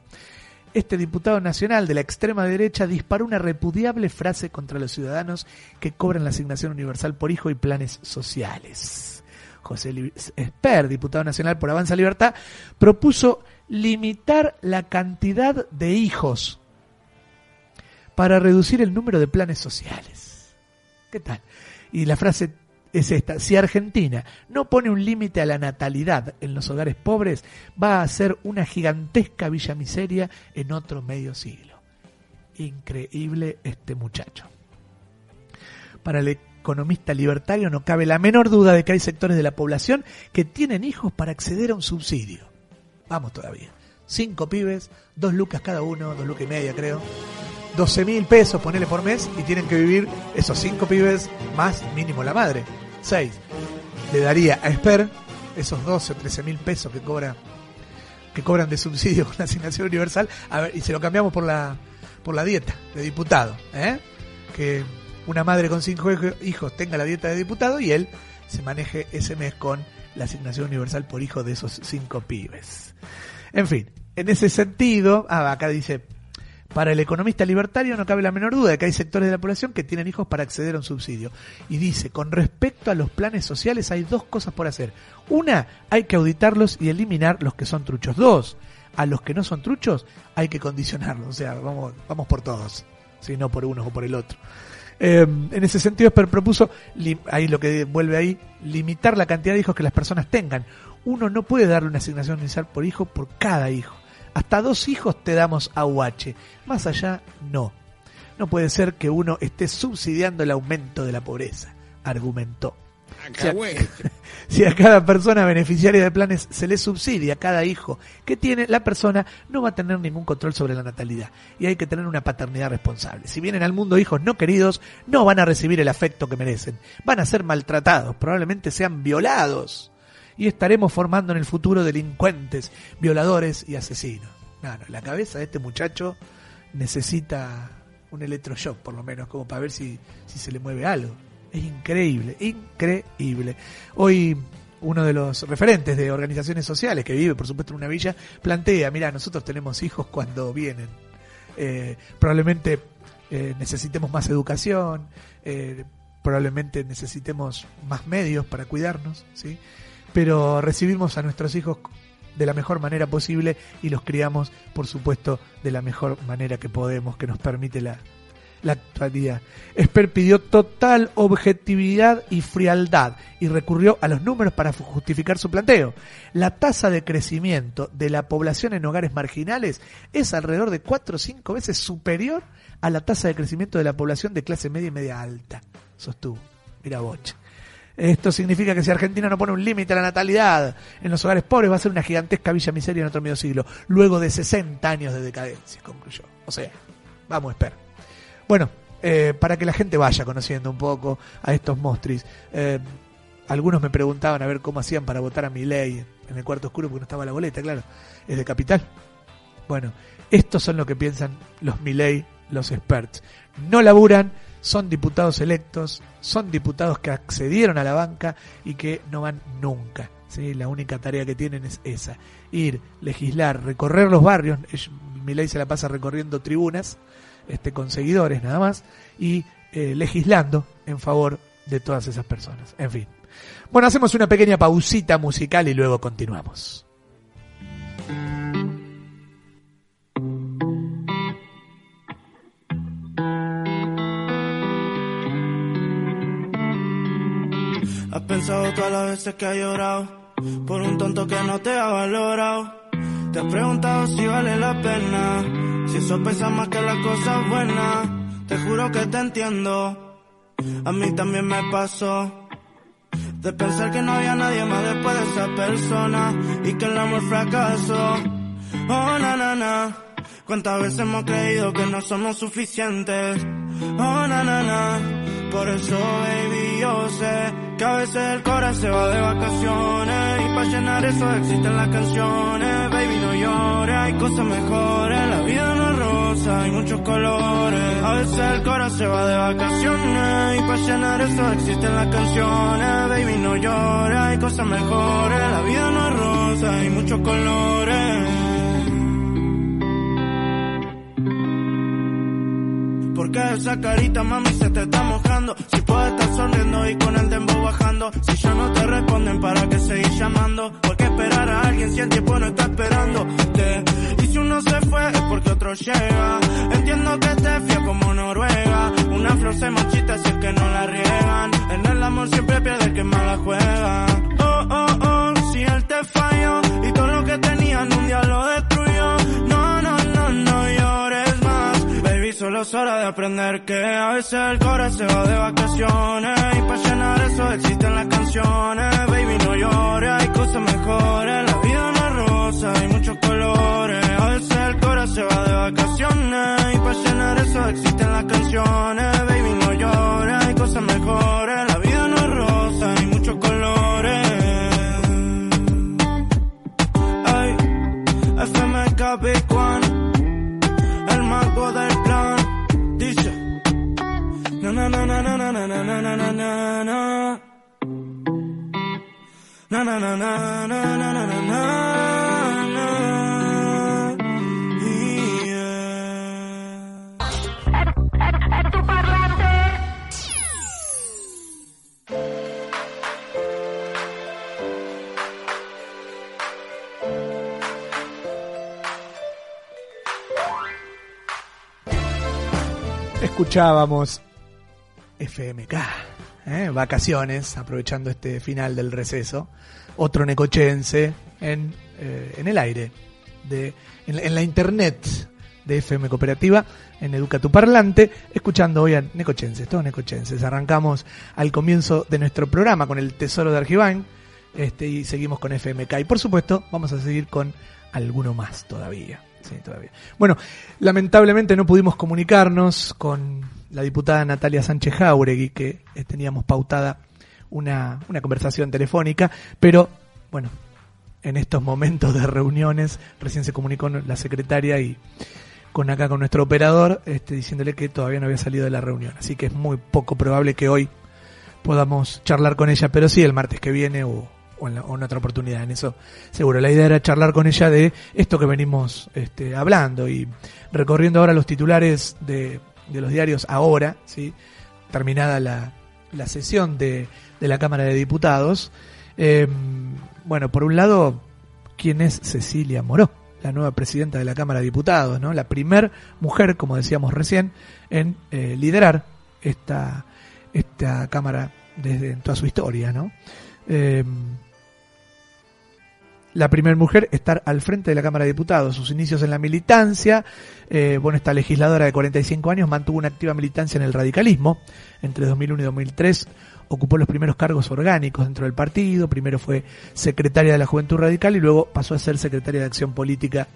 este diputado nacional de la extrema derecha disparó una repudiable frase contra los ciudadanos que cobran la asignación universal por hijo y planes sociales. José Luis Esper, diputado nacional por Avanza Libertad, propuso limitar la cantidad de hijos para reducir el número de planes sociales. ¿Qué tal? Y la frase es esta, si Argentina no pone un límite a la natalidad en los hogares pobres, va a ser una gigantesca villa miseria en otro medio siglo. Increíble este muchacho. Para el economista libertario no cabe la menor duda de que hay sectores de la población que tienen hijos para acceder a un subsidio. Vamos todavía. Cinco pibes, dos lucas cada uno, dos lucas y media creo. 12 mil pesos, ponele por mes, y tienen que vivir esos cinco pibes más mínimo la madre. Seis. Le daría a Esper esos 12 o 13 mil pesos que cobra que cobran de subsidio [laughs] con la asignación universal a ver, y se lo cambiamos por la por la dieta de diputado ¿eh? que una madre con cinco hij- hijos tenga la dieta de diputado y él se maneje ese mes con la asignación universal por hijo de esos cinco pibes en fin en ese sentido ah, acá dice para el economista libertario no cabe la menor duda de que hay sectores de la población que tienen hijos para acceder a un subsidio. Y dice, con respecto a los planes sociales hay dos cosas por hacer. Una, hay que auditarlos y eliminar los que son truchos. Dos, a los que no son truchos hay que condicionarlos. O sea, vamos, vamos por todos, si no por uno o por el otro. Eh, en ese sentido, Esper propuso, ahí lo que vuelve ahí, limitar la cantidad de hijos que las personas tengan. Uno no puede darle una asignación inicial por hijo por cada hijo. Hasta dos hijos te damos AUH. Más allá, no. No puede ser que uno esté subsidiando el aumento de la pobreza, argumentó. Si a, [laughs] si a cada persona beneficiaria de planes se le subsidia cada hijo que tiene, la persona no va a tener ningún control sobre la natalidad y hay que tener una paternidad responsable. Si vienen al mundo hijos no queridos, no van a recibir el afecto que merecen, van a ser maltratados, probablemente sean violados y estaremos formando en el futuro delincuentes, violadores y asesinos. No, no, la cabeza de este muchacho necesita un electroshock, por lo menos, como para ver si, si se le mueve algo. Es increíble, increíble. Hoy uno de los referentes de organizaciones sociales que vive, por supuesto, en una villa, plantea, mira, nosotros tenemos hijos cuando vienen. Eh, probablemente eh, necesitemos más educación, eh, probablemente necesitemos más medios para cuidarnos, ¿sí? Pero recibimos a nuestros hijos de la mejor manera posible y los criamos, por supuesto, de la mejor manera que podemos, que nos permite la, la actualidad. Esper pidió total objetividad y frialdad y recurrió a los números para justificar su planteo. La tasa de crecimiento de la población en hogares marginales es alrededor de 4 o 5 veces superior a la tasa de crecimiento de la población de clase media y media alta, sostuvo. Mira boche. Esto significa que si Argentina no pone un límite a la natalidad en los hogares pobres va a ser una gigantesca villa miseria en otro medio siglo, luego de 60 años de decadencia, concluyó. O sea, vamos a esperar. Bueno, eh, para que la gente vaya conociendo un poco a estos monstris. eh, algunos me preguntaban a ver cómo hacían para votar a mi ley en el cuarto oscuro porque no estaba la boleta, claro. Es de capital. Bueno, estos son lo que piensan los Milei, los experts. No laburan, son diputados electos, son diputados que accedieron a la banca y que no van nunca. ¿sí? La única tarea que tienen es esa, ir, legislar, recorrer los barrios. Milei se la pasa recorriendo tribunas este, con seguidores nada más y eh, legislando en favor de todas esas personas. En fin. Bueno, hacemos una pequeña pausita musical y luego continuamos. Has pensado todas las veces que has llorado por un tonto que no te ha valorado. Te has preguntado si vale la pena, si eso pesa más que las cosas buenas. Te juro que te entiendo, a mí también me pasó. De pensar que no había nadie más después de esa persona y que el amor fracasó. Oh, na, na, na. Cuántas veces hemos creído que no somos suficientes. Oh, na, na, na. Por eso, baby, yo sé que a veces el corazón se va de vacaciones. Y para llenar eso existen las canciones. Baby, no llores, hay cosas mejores. La vida no es rosa, hay muchos colores. A veces el corazón se va de vacaciones. Y para llenar eso existen las canciones. Baby, no llores, hay cosas mejores. La vida no es rosa, hay muchos colores. Esa carita, mami, se te está mojando. Si puedes estar sonriendo y con el dembow bajando. Si ya no te responden, ¿para qué seguir llamando? ¿Por qué esperar a alguien si el tiempo no está esperando? Y si uno se fue, es porque otro llega. Entiendo que te fía como Noruega. Una flor se marchita si es que no la riegan. En el amor siempre pierde el que más la juega. Oh, oh, oh, si él te falló. Y todo lo que tenían un día lo destruyó. Solo es hora de aprender que a veces el corazón se va de vacaciones. Y para llenar eso existen las canciones. Baby, no llores, hay cosas mejores. La vida no es rosa, hay muchos colores. A veces el corazón se va de vacaciones. Y para llenar eso existen las canciones. Baby, no llores, hay cosas mejores. La vida no es rosa, hay muchos colores. Ay, FM Escuchábamos FMK, ¿eh? vacaciones, aprovechando este final del receso. Otro necochense en, eh, en el aire, de, en, la internet de FM Cooperativa, en Educa tu Parlante, escuchando hoy a necochenses, todos necochenses. Arrancamos al comienzo de nuestro programa con el Tesoro de Argibán este, y seguimos con FMK. Y por supuesto, vamos a seguir con alguno más todavía. Sí, todavía. Bueno, lamentablemente no pudimos comunicarnos con la diputada Natalia Sánchez Jauregui, que eh, teníamos pautada una, una conversación telefónica, pero bueno, en estos momentos de reuniones recién se comunicó la secretaria y con acá con nuestro operador este, diciéndole que todavía no había salido de la reunión, así que es muy poco probable que hoy podamos charlar con ella, pero sí el martes que viene o, o en, otra oportunidad, en eso seguro. La idea era charlar con ella de esto que venimos este, hablando y recorriendo ahora los titulares de, de los diarios ahora, ¿sí? terminada la, la sesión de, de la Cámara de Diputados. Eh, bueno, por un lado, ¿quién es Cecilia Moró? La nueva presidenta de la Cámara de Diputados, ¿no? La primer mujer, como decíamos recién, en eh, liderar esta, esta Cámara desde en toda su historia, ¿no? Eh, la primera mujer estar al frente de la Cámara de Diputados, sus inicios en la militancia, eh, bueno, esta legisladora de 45 años mantuvo una activa militancia en el radicalismo, entre 2001 y 2003 ocupó los primeros cargos orgánicos dentro del partido, primero fue secretaria de la Juventud Radical y luego pasó a ser secretaria de Acción Política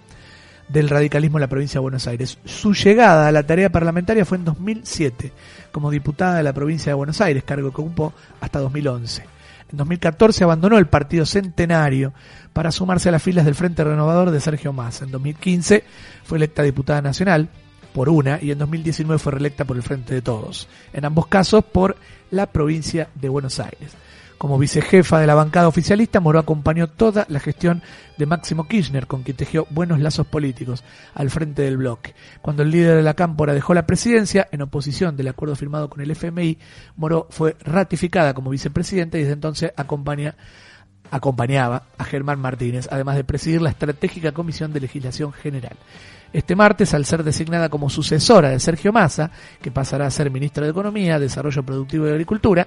del radicalismo en la provincia de Buenos Aires. Su llegada a la tarea parlamentaria fue en 2007 como diputada de la provincia de Buenos Aires, cargo que ocupó hasta 2011. En 2014 abandonó el partido Centenario para sumarse a las filas del Frente Renovador de Sergio Massa. En 2015 fue electa diputada nacional por una y en 2019 fue reelecta por el Frente de Todos. En ambos casos por la provincia de Buenos Aires. Como vicejefa de la bancada oficialista, Moró acompañó toda la gestión de Máximo Kirchner, con quien tejió buenos lazos políticos al frente del bloque. Cuando el líder de la cámpora dejó la presidencia, en oposición del acuerdo firmado con el FMI, Moró fue ratificada como vicepresidenta y desde entonces acompaña acompañaba a Germán Martínez, además de presidir la estratégica Comisión de Legislación General. Este martes al ser designada como sucesora de Sergio Massa, que pasará a ser ministro de Economía, Desarrollo Productivo y Agricultura,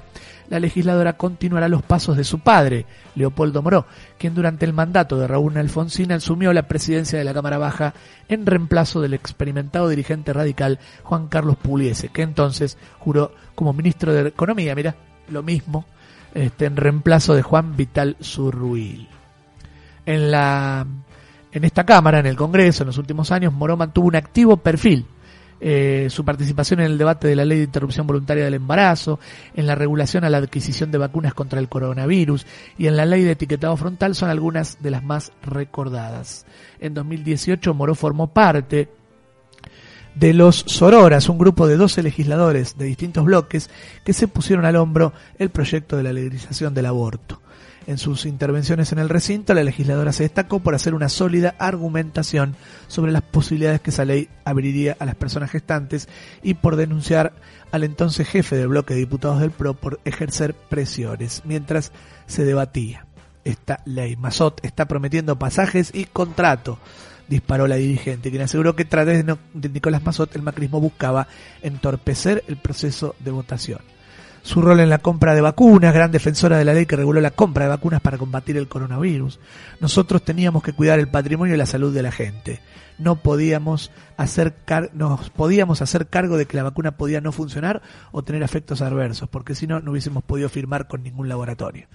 la legisladora continuará los pasos de su padre, Leopoldo Moró, quien durante el mandato de Raúl Alfonsín asumió la presidencia de la Cámara Baja en reemplazo del experimentado dirigente radical Juan Carlos Pugliese, que entonces juró como ministro de Economía, mira, lo mismo, este, en reemplazo de Juan Vital Zurruil. En la en esta Cámara, en el Congreso, en los últimos años, Moró mantuvo un activo perfil. Eh, su participación en el debate de la ley de interrupción voluntaria del embarazo, en la regulación a la adquisición de vacunas contra el coronavirus y en la ley de etiquetado frontal son algunas de las más recordadas. En 2018 Moró formó parte de los Sororas, un grupo de 12 legisladores de distintos bloques que se pusieron al hombro el proyecto de la legalización del aborto. En sus intervenciones en el recinto, la legisladora se destacó por hacer una sólida argumentación sobre las posibilidades que esa ley abriría a las personas gestantes y por denunciar al entonces jefe del bloque de diputados del PRO por ejercer presiones mientras se debatía esta ley. Mazot está prometiendo pasajes y contrato, disparó la dirigente, quien aseguró que tras de Nicolás Mazot el macrismo buscaba entorpecer el proceso de votación su rol en la compra de vacunas, gran defensora de la ley que reguló la compra de vacunas para combatir el coronavirus. Nosotros teníamos que cuidar el patrimonio y la salud de la gente. No podíamos hacer nos podíamos hacer cargo de que la vacuna podía no funcionar o tener efectos adversos, porque si no no hubiésemos podido firmar con ningún laboratorio.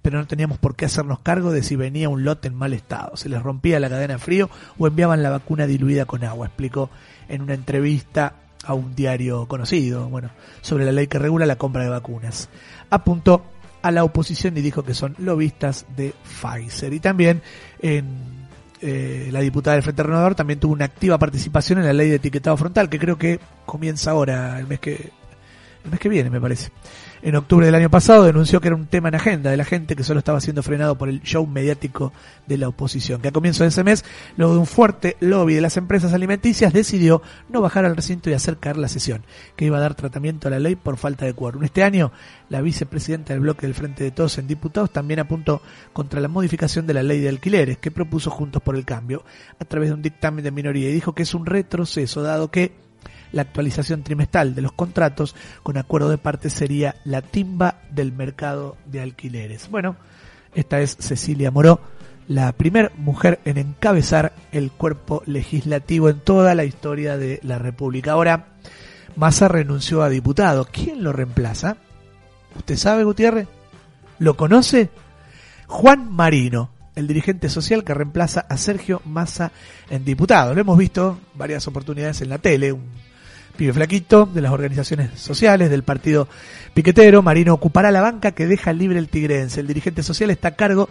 Pero no teníamos por qué hacernos cargo de si venía un lote en mal estado, se les rompía la cadena de frío o enviaban la vacuna diluida con agua, explicó en una entrevista a un diario conocido, bueno, sobre la ley que regula la compra de vacunas. Apuntó a la oposición y dijo que son lobistas de Pfizer. Y también en eh, la diputada del Frente Renovador también tuvo una activa participación en la ley de etiquetado frontal, que creo que comienza ahora, el mes que, el mes que viene, me parece en octubre del año pasado denunció que era un tema en agenda de la gente que solo estaba siendo frenado por el show mediático de la oposición, que a comienzo de ese mes, luego de un fuerte lobby de las empresas alimenticias, decidió no bajar al recinto y hacer caer la sesión, que iba a dar tratamiento a la ley por falta de quórum. Este año, la vicepresidenta del bloque del Frente de Todos en Diputados también apuntó contra la modificación de la ley de alquileres que propuso Juntos por el Cambio a través de un dictamen de minoría y dijo que es un retroceso, dado que la actualización trimestral de los contratos con acuerdo de parte sería la timba del mercado de alquileres. Bueno, esta es Cecilia Moró, la primera mujer en encabezar el cuerpo legislativo en toda la historia de la República. Ahora, Massa renunció a diputado. ¿Quién lo reemplaza? ¿Usted sabe, Gutiérrez? ¿Lo conoce? Juan Marino, el dirigente social que reemplaza a Sergio Massa en diputado. Lo hemos visto varias oportunidades en la tele, pibe flaquito, de las organizaciones sociales, del partido piquetero. Marino ocupará la banca que deja libre el tigrense. El dirigente social está a cargo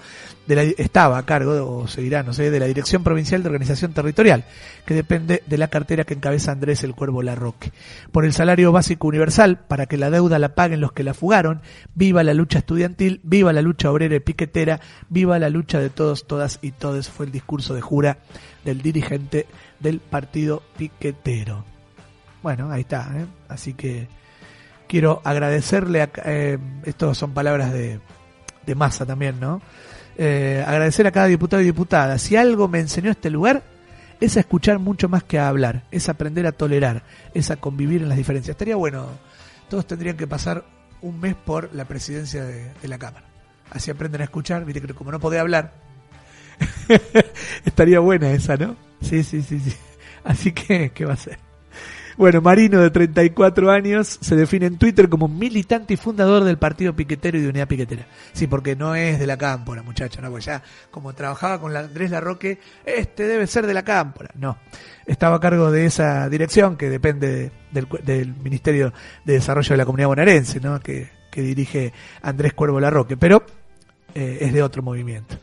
de la, estaba a cargo, o seguirá, no sé, de la Dirección Provincial de Organización Territorial, que depende de la cartera que encabeza Andrés el Cuervo Larroque. Por el salario básico universal, para que la deuda la paguen los que la fugaron, viva la lucha estudiantil, viva la lucha obrera y piquetera, viva la lucha de todos, todas y todes, fue el discurso de jura del dirigente del partido piquetero. Bueno, ahí está. ¿eh? Así que quiero agradecerle, a, eh, estos son palabras de, de masa también, ¿no? Eh, agradecer a cada diputado y diputada. Si algo me enseñó este lugar, es a escuchar mucho más que a hablar, es aprender a tolerar, es a convivir en las diferencias. Estaría bueno, todos tendrían que pasar un mes por la presidencia de, la Cámara. Así aprenden a escuchar, viste que como no podía hablar, [laughs] estaría buena esa, ¿no? Sí, sí, sí, sí. Así que, ¿qué va a ser? Bueno, Marino, de 34 años, se define en Twitter como militante y fundador del Partido Piquetero y de Unidad Piquetera. Sí, porque no es de la Cámpora, muchacha, ¿no? Pues ya, como trabajaba con Andrés Larroque, este debe ser de la Cámpora. No, estaba a cargo de esa dirección que depende del, Ministerio de Desarrollo de la Comunidad Bonaerense, ¿no? Que, dirige Andrés Cuervo Larroque, pero eh, es de otro movimiento.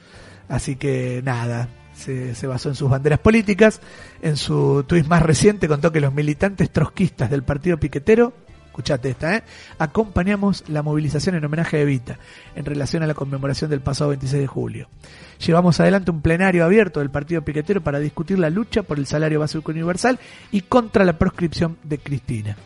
Así que nada, se, basó en sus banderas políticas. En su tuit más reciente contó que los militantes trotskistas del partido piquetero, escuchate esta, ¿eh? acompañamos la movilización en homenaje a Evita en relación a la conmemoración del pasado 26 de julio. Llevamos adelante un plenario abierto del partido piquetero para discutir la lucha por el salario básico universal y contra la proscripción de Cristina.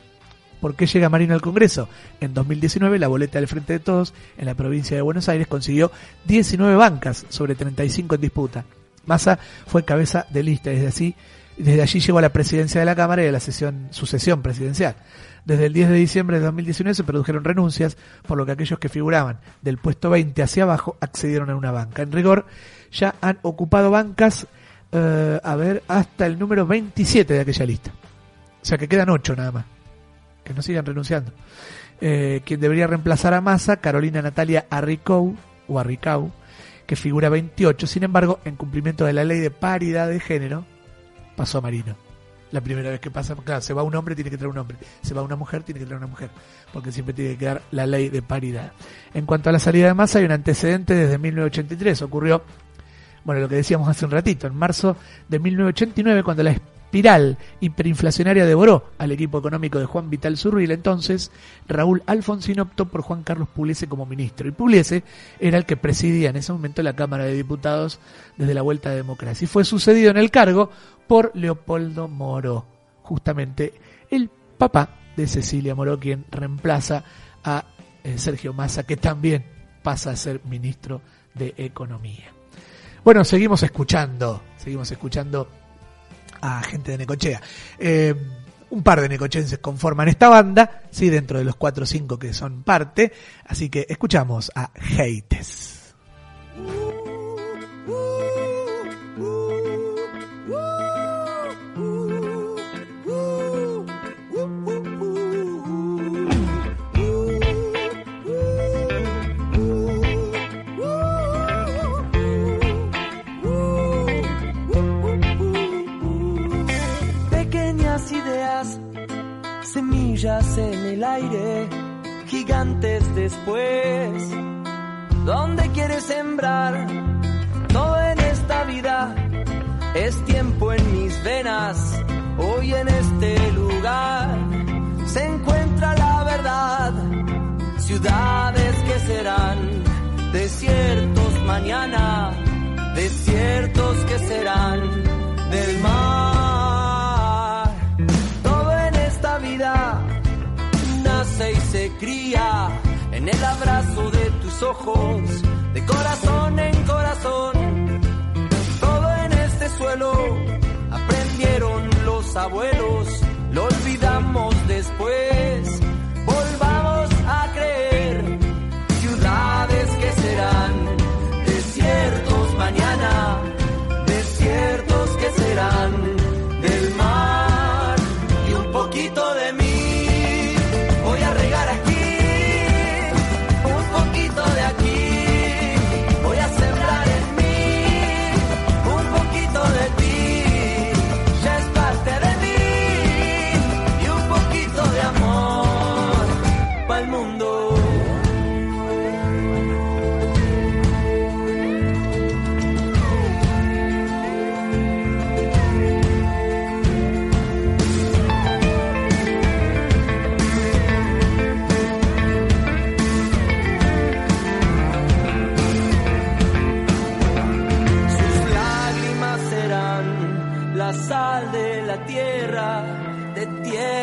¿Por qué llega Marino al Congreso? En 2019 la boleta del Frente de Todos en la provincia de Buenos Aires consiguió 19 bancas sobre 35 en disputa. Massa fue cabeza de lista, desde Desde allí llegó a la presidencia de la Cámara y a la sesión, sucesión presidencial. Desde el 10 de diciembre de 2019 se produjeron renuncias, por lo que aquellos que figuraban del puesto 20 hacia abajo accedieron a una banca. En rigor, ya han ocupado bancas, eh, a ver, hasta el número 27 de aquella lista. O sea que quedan 8 nada más. Que no sigan renunciando. Eh, quien debería reemplazar a Massa, Carolina Natalia Arricou, o Arricau, que figura 28. Sin embargo, en cumplimiento de la ley de paridad de género, pasó a Marino. La primera vez que pasa, claro, se va un hombre, tiene que traer un hombre. Se va una mujer, tiene que traer una mujer. Porque siempre tiene que quedar la ley de paridad. En cuanto a la salida de Massa, hay un antecedente desde 1983. Ocurrió, bueno, lo que decíamos hace un ratito, en marzo de 1989, cuando la espiral hiperinflacionaria devoró al equipo económico de Juan Vital Zurril, entonces Raúl Alfonsín optó por Juan Carlos Pugliese como ministro. Y Pugliese era el que presidía en ese momento la Cámara de Diputados desde la vuelta de democracia. Y fue sucedido en el cargo por Leopoldo Moro, justamente el papá de Cecilia Moro, quien reemplaza a eh, Sergio Massa, que también pasa a ser ministro de Economía. Bueno, seguimos escuchando, seguimos escuchando a gente de Necochea. Eh, un par de necochenses conforman esta banda, sí, dentro de los cuatro o cinco que son parte. Así que escuchamos a Heites. Después. ¿Dónde quieres sembrar? Todo en esta vida es tiempo en mis venas. Hoy en este lugar se encuentra la verdad. Ciudades que serán desiertos mañana, desiertos que serán del mar. Todo en esta vida nace y se cría en el abrazo de tus ojos, de corazón en corazón. Todo en este suelo aprendieron los abuelos,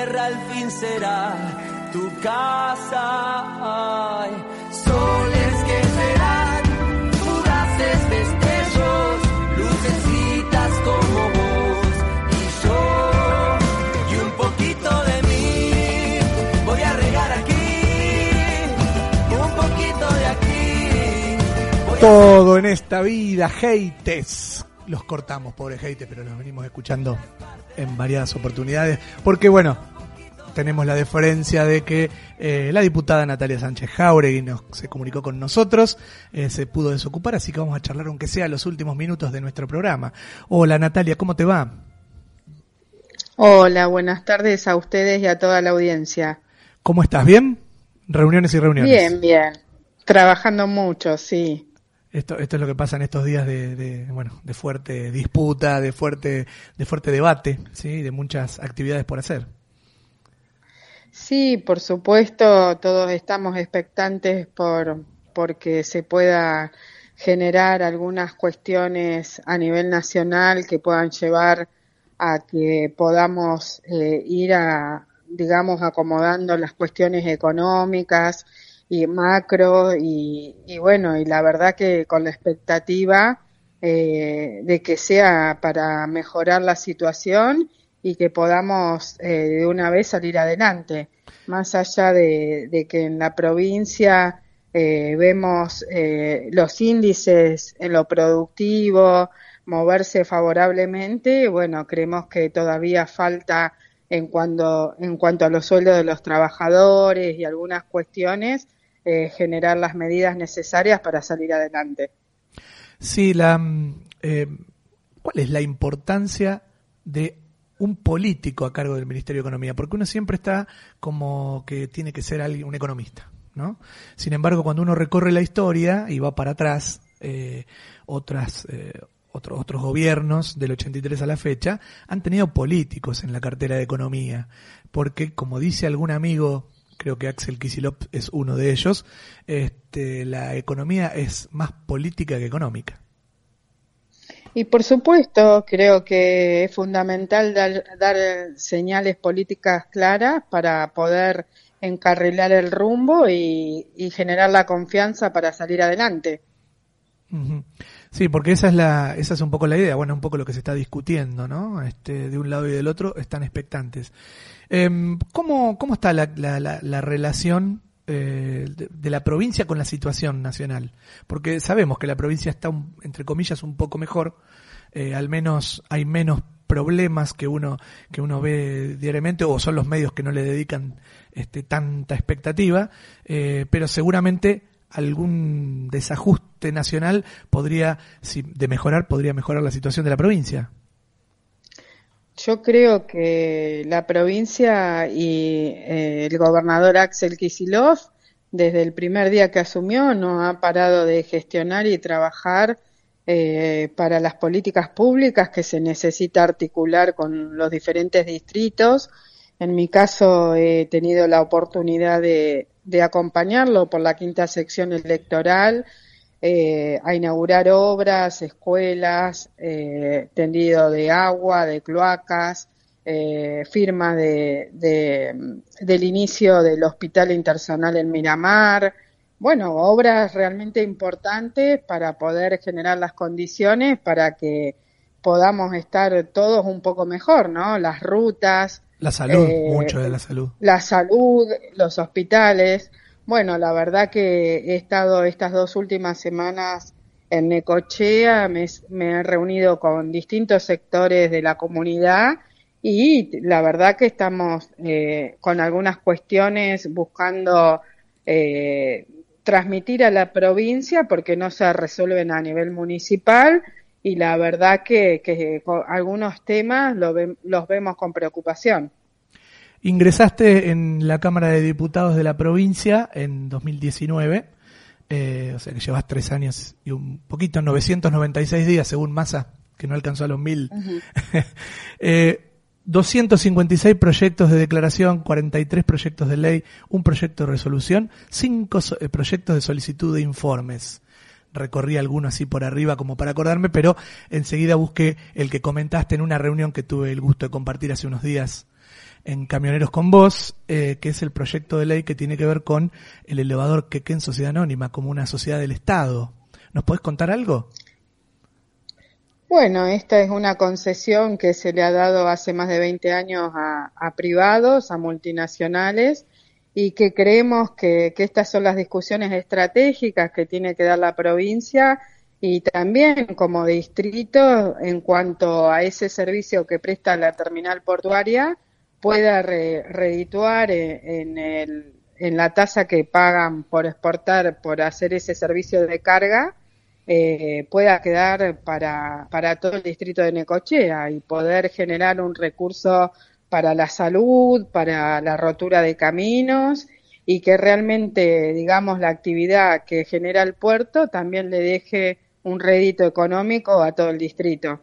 tierra al fin será tu casa. Soles que serán fugaces destellos, lucecitas como vos y yo. Y un poquito de mí voy a regar aquí, un poquito de aquí. Todo en esta vida, Heites. Los cortamos, pobre Heites, pero los venimos escuchando en varias oportunidades. Porque, bueno, tenemos la deferencia de que eh, la diputada Natalia Sánchez Jauregui nos, se comunicó con nosotros, eh, se pudo desocupar, así que vamos a charlar, aunque sea los últimos minutos de nuestro programa. Hola Natalia, ¿cómo te va? Hola, buenas tardes a ustedes y a toda la audiencia. ¿Cómo estás? ¿Bien? Reuniones y reuniones. Bien, bien. Trabajando mucho, sí. Esto, esto es lo que pasa en estos días de, de, bueno, de fuerte disputa, de fuerte, de fuerte debate, sí, de muchas actividades por hacer. Sí, por supuesto, todos estamos expectantes por porque se pueda generar algunas cuestiones a nivel nacional que puedan llevar a que podamos eh, ir a, digamos, acomodando las cuestiones económicas y macro y, y bueno, y la verdad que con la expectativa eh, de que sea para mejorar la situación y que podamos eh, de una vez salir adelante. Más allá de, que en la provincia eh, vemos los índices en lo productivo moverse favorablemente, bueno, creemos que todavía falta en cuanto, en cuanto a los sueldos de los trabajadores y algunas cuestiones, generar las medidas necesarias para salir adelante. Sí, la, mm, eh, ¿cuál es la importancia de un político a cargo del Ministerio de Economía? Porque uno siempre está como que tiene que ser alguien, un economista, ¿no? Sin embargo, cuando uno recorre la historia y va para atrás, eh, otras, eh, otros gobiernos del 83 a la fecha han tenido políticos en la cartera de economía, porque como dice algún amigo creo que Axel Kisilov es uno de ellos, este, la economía es más política que económica. Y por supuesto, creo que es fundamental dar, señales políticas claras para poder encarrilar el rumbo y, generar la confianza para salir adelante. Sí, porque esa es la, esa es un poco la idea, bueno, un poco lo que se está discutiendo, ¿no? Este, de un lado y del otro están expectantes. Eh, ¿cómo, ¿Cómo está la, la, relación eh, de, la provincia con la situación nacional? Porque sabemos que la provincia está, entre comillas, un poco mejor, eh, al menos hay menos problemas que uno que uno ve diariamente o son los medios que no le dedican este, tanta expectativa, eh, pero seguramente algún desajuste nacional podría, de mejorar, podría mejorar la situación de la provincia. Yo creo que la provincia y eh, el gobernador Axel Kisilov, desde el primer día que asumió, no ha parado de gestionar y trabajar eh, para las políticas públicas que se necesita articular con los diferentes distritos. En mi caso he tenido la oportunidad de acompañarlo por la quinta sección electoral eh, a inaugurar obras, escuelas, eh, tendido de agua, de cloacas, eh, firma de, del inicio del Hospital Intersonal en Miramar. Bueno, obras realmente importantes para poder generar las condiciones para que podamos estar todos un poco mejor, ¿no? Las rutas. La salud, mucho de la salud. La salud, los hospitales. Bueno, la verdad que he estado estas dos últimas semanas en Necochea, me, he reunido con distintos sectores de la comunidad y la verdad que estamos eh, con algunas cuestiones buscando eh, transmitir a la provincia porque no se resuelven a nivel municipal y la verdad que, que algunos temas los vemos con preocupación. Ingresaste en la Cámara de Diputados de la provincia en 2019, eh, o sea que llevas tres años y un poquito, 996 días según Massa, que no alcanzó a los mil. 256 [laughs] eh, proyectos de declaración, 43 proyectos de ley, un proyecto de resolución, cinco eh, proyectos de solicitud de informes. Recorrí alguno así por arriba como para acordarme, pero enseguida busqué el que comentaste en una reunión que tuve el gusto de compartir hace unos días en Camioneros con Vos, eh, que es el proyecto de ley que tiene que ver con el elevador en Sociedad Anónima como una sociedad del Estado. ¿Nos podés contar algo? Bueno, esta es una concesión que se le ha dado hace más de 20 años a, privados, a multinacionales, y que creemos que, que, estas son las discusiones estratégicas que tiene que dar la provincia y también como distrito en cuanto a ese servicio que presta la terminal portuaria pueda redituar en, el, en la tasa que pagan por exportar, por hacer ese servicio de carga, eh, pueda quedar para, para todo el distrito de Necochea y poder generar un recurso para la salud, para la rotura de caminos y que realmente, digamos, la actividad que genera el puerto también le deje un rédito económico a todo el distrito.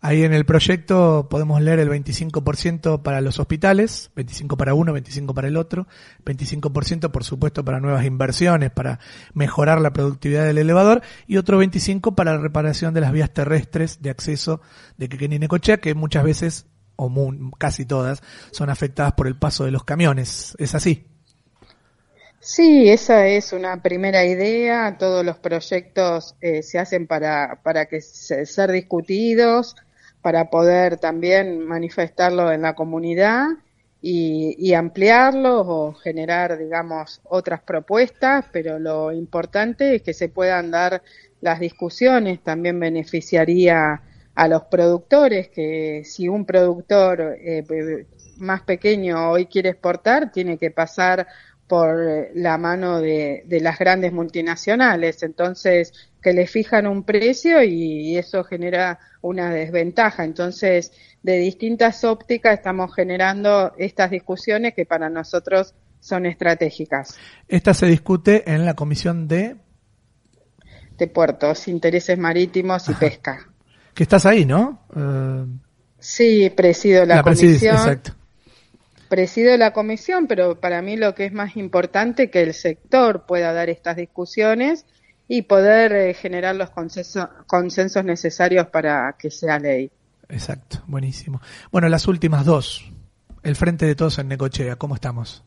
Ahí en el proyecto podemos leer el 25% para los hospitales, 25 para uno, 25 para el otro, 25% por supuesto para nuevas inversiones, para mejorar la productividad del elevador y otro 25 para la reparación de las vías terrestres de acceso de Quequén Necochea, que muchas veces, o casi todas, son afectadas por el paso de los camiones. ¿Es así? Sí, esa es una primera idea. Todos los proyectos eh, se hacen para, para que se, ser discutidos, para poder también manifestarlo en la comunidad y, y ampliarlo o generar, digamos, otras propuestas, pero lo importante es que se puedan dar las discusiones. También beneficiaría a los productores, que si un productor eh, más pequeño hoy quiere exportar, tiene que pasar por la mano de, las grandes multinacionales. Entonces, que le fijan un precio y, eso genera una desventaja. Entonces, de distintas ópticas estamos generando estas discusiones que para nosotros son estratégicas. Esta se discute en la Comisión de... De Puertos, Intereses Marítimos y Pesca. Que estás ahí, ¿no? Eh, sí, presido la, la comisión. Exacto presido la comisión, pero para mí lo que es más importante que el sector pueda dar estas discusiones y poder eh, generar los consensos, consensos necesarios para que sea ley. Exacto, buenísimo. Bueno, las últimas dos. El frente de todos en Necochea, ¿cómo estamos?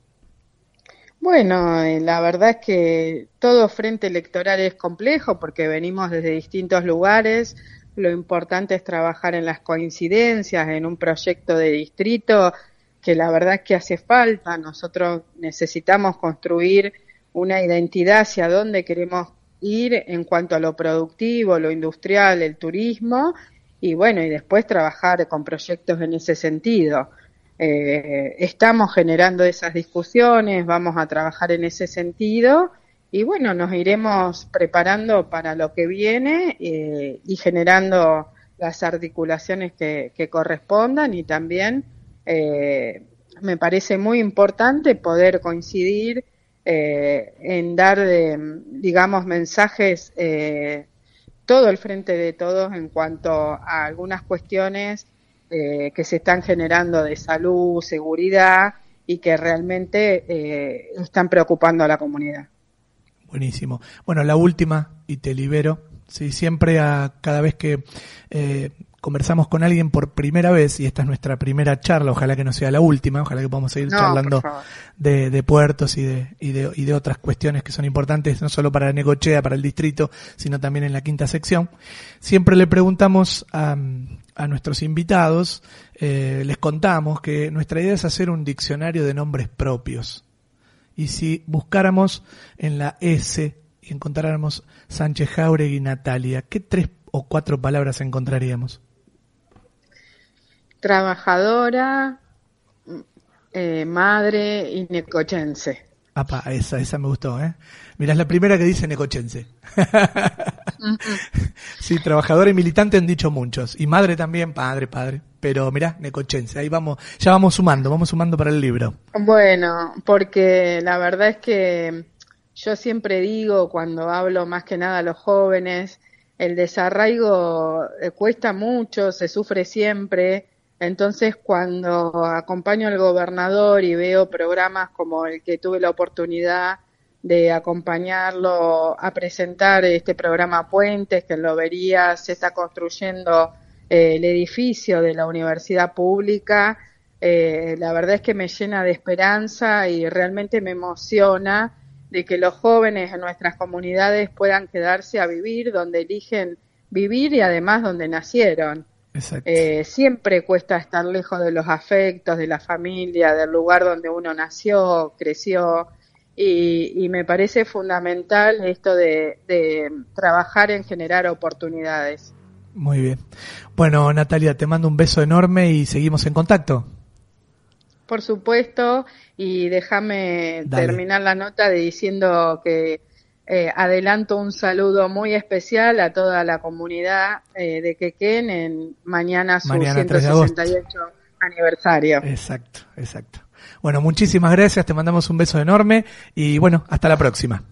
Bueno, eh, la verdad es que todo frente electoral es complejo porque venimos desde distintos lugares. Lo importante es trabajar en las coincidencias, en un proyecto de distrito que la verdad es que hace falta. Nosotros necesitamos construir una identidad hacia dónde queremos ir en cuanto a lo productivo, lo industrial, el turismo, y bueno, y después trabajar con proyectos en ese sentido. Eh, estamos generando esas discusiones, vamos a trabajar en ese sentido y bueno, nos iremos preparando para lo que viene eh, y generando las articulaciones que, que correspondan y también eh, me parece muy importante poder coincidir eh, en dar, eh, digamos, mensajes todo el frente de todos en cuanto a algunas cuestiones que se están generando de salud, seguridad y que realmente están preocupando a la comunidad. Buenísimo. Bueno, la última, y te libero. Sí, siempre a cada vez que conversamos con alguien por primera vez, y esta es nuestra primera charla, ojalá que no sea la última, ojalá que podamos seguir charlando de, puertos y de, y, de, y de otras cuestiones que son importantes, no solo para Negochea, para el distrito, sino también en la quinta sección. Siempre le preguntamos a, a nuestros invitados, eh, les contamos que nuestra idea es hacer un diccionario de nombres propios. Y si buscáramos en la S y encontráramos Sánchez Jauregui y Natalia, ¿qué tres o cuatro palabras encontraríamos? trabajadora, eh, madre y necochense. Apa, esa, esa me gustó, ¿eh? Mirá, es la primera que dice necochense. [laughs] [laughs] sí, trabajadora y militante han dicho muchos. Y madre también, padre, padre. Pero mirá, necochense. Ahí vamos, ya vamos sumando, vamos sumando para el libro. Bueno, porque la verdad es que yo siempre digo, cuando hablo más que nada a los jóvenes, el desarraigo eh, cuesta mucho, se sufre siempre entonces, cuando acompaño al gobernador y veo programas como el que tuve la oportunidad de acompañarlo a presentar este programa Puentes, que en Lobería se está construyendo eh, el edificio de la universidad pública, eh, la verdad es que me llena de esperanza y realmente me emociona de que los jóvenes en nuestras comunidades puedan quedarse a vivir donde eligen vivir y además donde nacieron. Eh, siempre cuesta estar lejos de los afectos, de la familia, del lugar donde uno nació, creció, y, me parece fundamental esto de, trabajar en generar oportunidades. Muy bien. Bueno, Natalia, te mando un beso enorme y seguimos en contacto. Por supuesto, y déjame terminar la nota de diciendo que eh, adelanto un saludo muy especial a toda la comunidad eh, de Quequén en mañana su 168 aniversario. Exacto, exacto. Bueno, muchísimas gracias, te mandamos un beso enorme y bueno, hasta la próxima.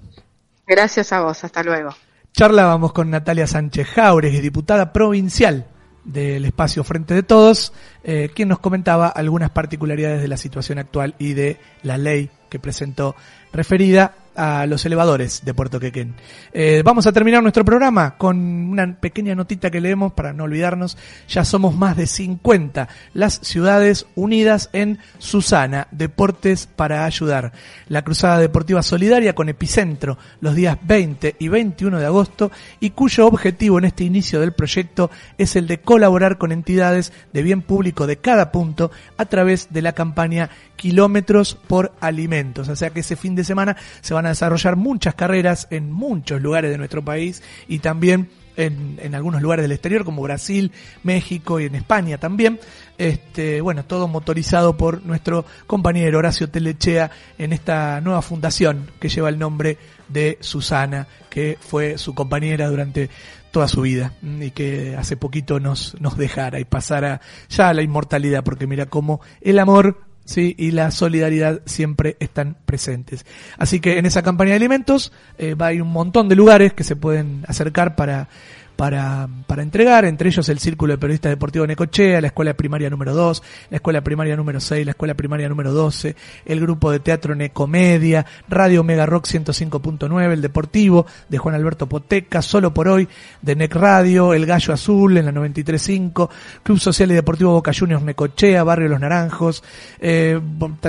Gracias a vos, hasta luego. Charlábamos con Natalia Sánchez Jauregui, diputada provincial del espacio Frente de Todos, eh, quien nos comentaba algunas particularidades de la situación actual y de la ley que presentó referida a los elevadores de Puerto Quequén. Eh, vamos a terminar nuestro programa con una pequeña notita que leemos para no olvidarnos. Ya somos más de 50 las ciudades unidas en Susana, Deportes para Ayudar. La Cruzada Deportiva Solidaria con epicentro los días 20 y 21 de agosto y cuyo objetivo en este inicio del proyecto es el de colaborar con entidades de bien público de cada punto a través de la campaña Kilómetros por Alimentos. O sea que ese fin de semana se van a desarrollar muchas carreras en muchos lugares de nuestro país y también en, algunos lugares del exterior como Brasil, México y en España también. Este, bueno, todo motorizado por nuestro compañero Horacio Telechea en esta nueva fundación que lleva el nombre de Susana, que fue su compañera durante toda su vida y que hace poquito nos, nos dejara y pasara ya a la inmortalidad, porque mira cómo el amor ¿sí? y la solidaridad siempre están presentes. Así que en esa campaña de alimentos eh, va hay un montón de lugares que se pueden acercar para para, para entregar, entre ellos el Círculo de Periodistas Deportivos Necochea, la Escuela Primaria número 2, la Escuela Primaria número 6, la Escuela Primaria número 12, el Grupo de Teatro Necomedia, Radio Mega Rock 105.9, el Deportivo de Juan Alberto Poteca, Solo por Hoy de Nec Radio, El Gallo Azul en la 93.5, Club Social y Deportivo Boca Juniors Necochea, Barrio Los Naranjos, eh,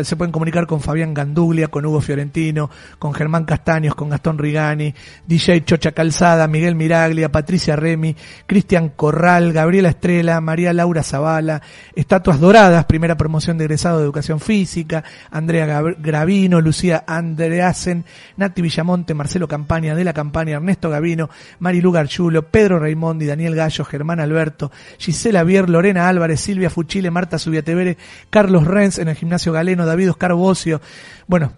se pueden comunicar con Fabián Ganduglia, con Hugo Fiorentino, con Germán Castaños, con Gastón Rigani, DJ Chocha Calzada, Miguel Miraglia, Patricia Remy, Cristian Corral, Gabriela Estrella, María Laura Zavala, Estatuas Doradas, primera promoción de egresado de Educación Física, Andrea Gravino, Lucía Andreasen, Nati Villamonte, Marcelo Campaña de la Campaña, Ernesto Gavino, Marilu Garchulo, Pedro Raimondi, Daniel Gallo, Germán Alberto, Gisela Bier, Lorena Álvarez, Silvia Fuchile, Marta Subiatevere, Carlos Renz en el Gimnasio Galeno, David Oscar Bocio, bueno,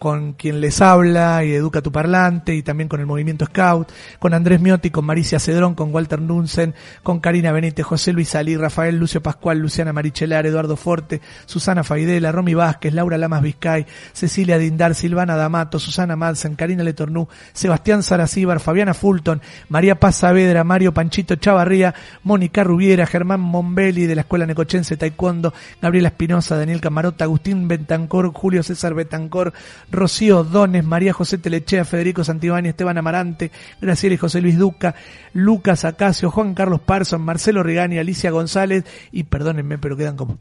con quien les habla y educa tu parlante y también con el movimiento Scout, con Andrés Miotti, con Maricia Cedrón, con Walter Nunsen, con Karina Benítez, José Luis Salí, Rafael Lucio Pascual, Luciana Marichelar, Eduardo Forte, Susana Faidela, Romy Vázquez, Laura Lamas Vizcay, Cecilia Dindar, Silvana D'Amato, Susana Madsen, Karina Letornú, Sebastián Saracíbar, Fabiana Fulton, María Paz Saavedra, Mario Panchito Chavarría, Mónica Rubiera, Germán Mombelli de la Escuela Necochense Taekwondo, Gabriela Espinosa, Daniel Camarota, Agustín Bentancor, Julio César Betancor, Rocío Dones, María José Telechea, Federico Santibani, Esteban Amarante, Graciela y José Luis Duca, Lucas Acacio, Juan Carlos Parson, Marcelo Rigani, Alicia González y perdónenme, pero quedan como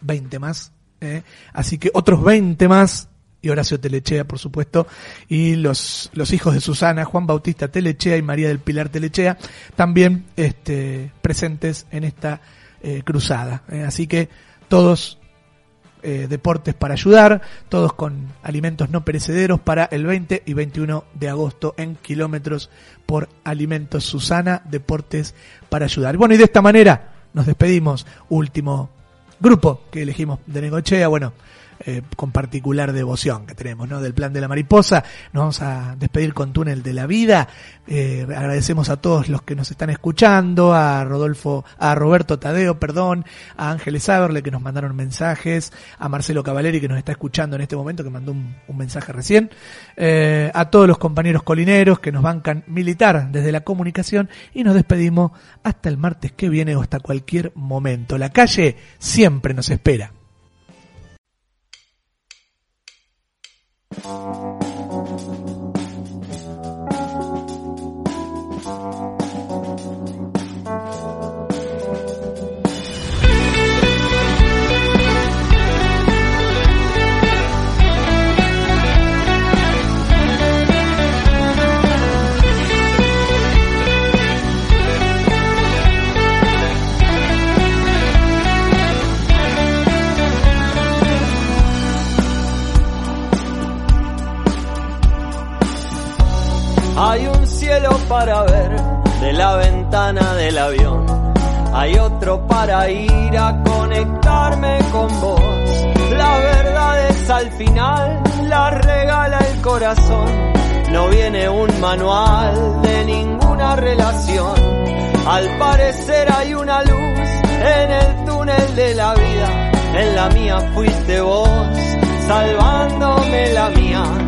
20 más. ¿eh? Así que otros 20 más y Horacio Telechea, por supuesto, y los, los hijos de Susana, Juan Bautista Telechea y María del Pilar Telechea, también este, presentes en esta eh, cruzada. ¿eh? Así que todos eh, deportes para ayudar, todos con alimentos no perecederos para el 20 y 21 de agosto en kilómetros por alimentos Susana, deportes para ayudar. Bueno, y de esta manera nos despedimos, último grupo que elegimos de Negochea, bueno, eh, con particular devoción que tenemos, ¿no? Del plan de la mariposa. Nos vamos a despedir con Túnel de la Vida. Eh, agradecemos a todos los que nos están escuchando, a Rodolfo, a Roberto Tadeo, perdón, a Ángeles Aberle que nos mandaron mensajes, a Marcelo Cavaleri que nos está escuchando en este momento, que mandó un, mensaje recién, eh, a todos los compañeros colineros que nos bancan militar desde la comunicación y nos despedimos hasta el martes que viene o hasta cualquier momento. La calle siempre nos espera. Thanks. Para ver de la ventana del avión. Hay otro para ir a conectarme con vos. La verdad es al final, la regala el corazón. No viene un manual de ninguna relación. Al parecer hay una luz en el túnel de la vida. En la mía fuiste vos, salvándome la mía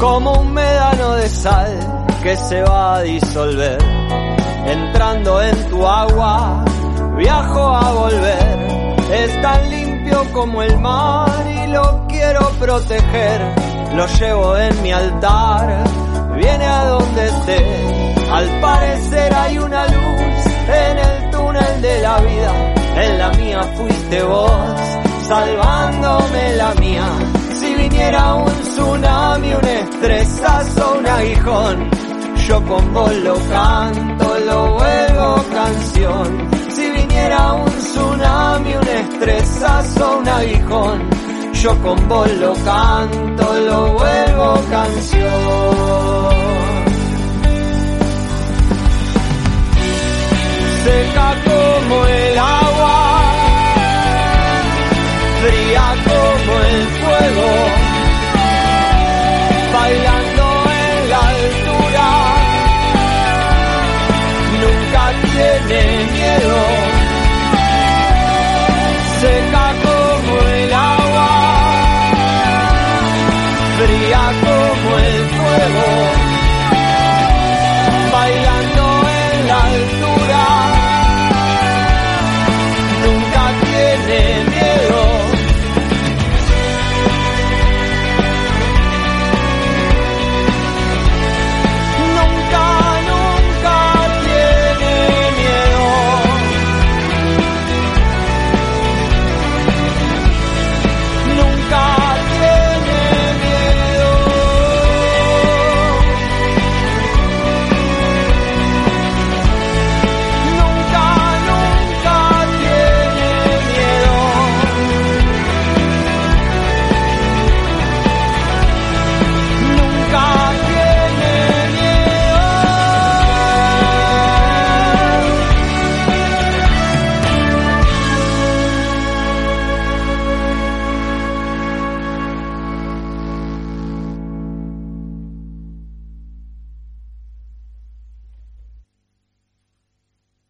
Como un médano de sal que se va a disolver. Entrando en tu agua, viajo a volver. Es tan limpio como el mar y lo quiero proteger. Lo llevo en mi altar, viene a donde esté. Al parecer hay una luz en el túnel de la vida. En la mía fuiste vos, salvándome la mía si viniera un tsunami, un estresazo, un aguijón, yo con vos lo canto, lo vuelvo canción. Si viniera un tsunami, un estresazo, un aguijón, yo con vos lo canto, lo vuelvo canción. Seca como el agua, fría como el fuego viene.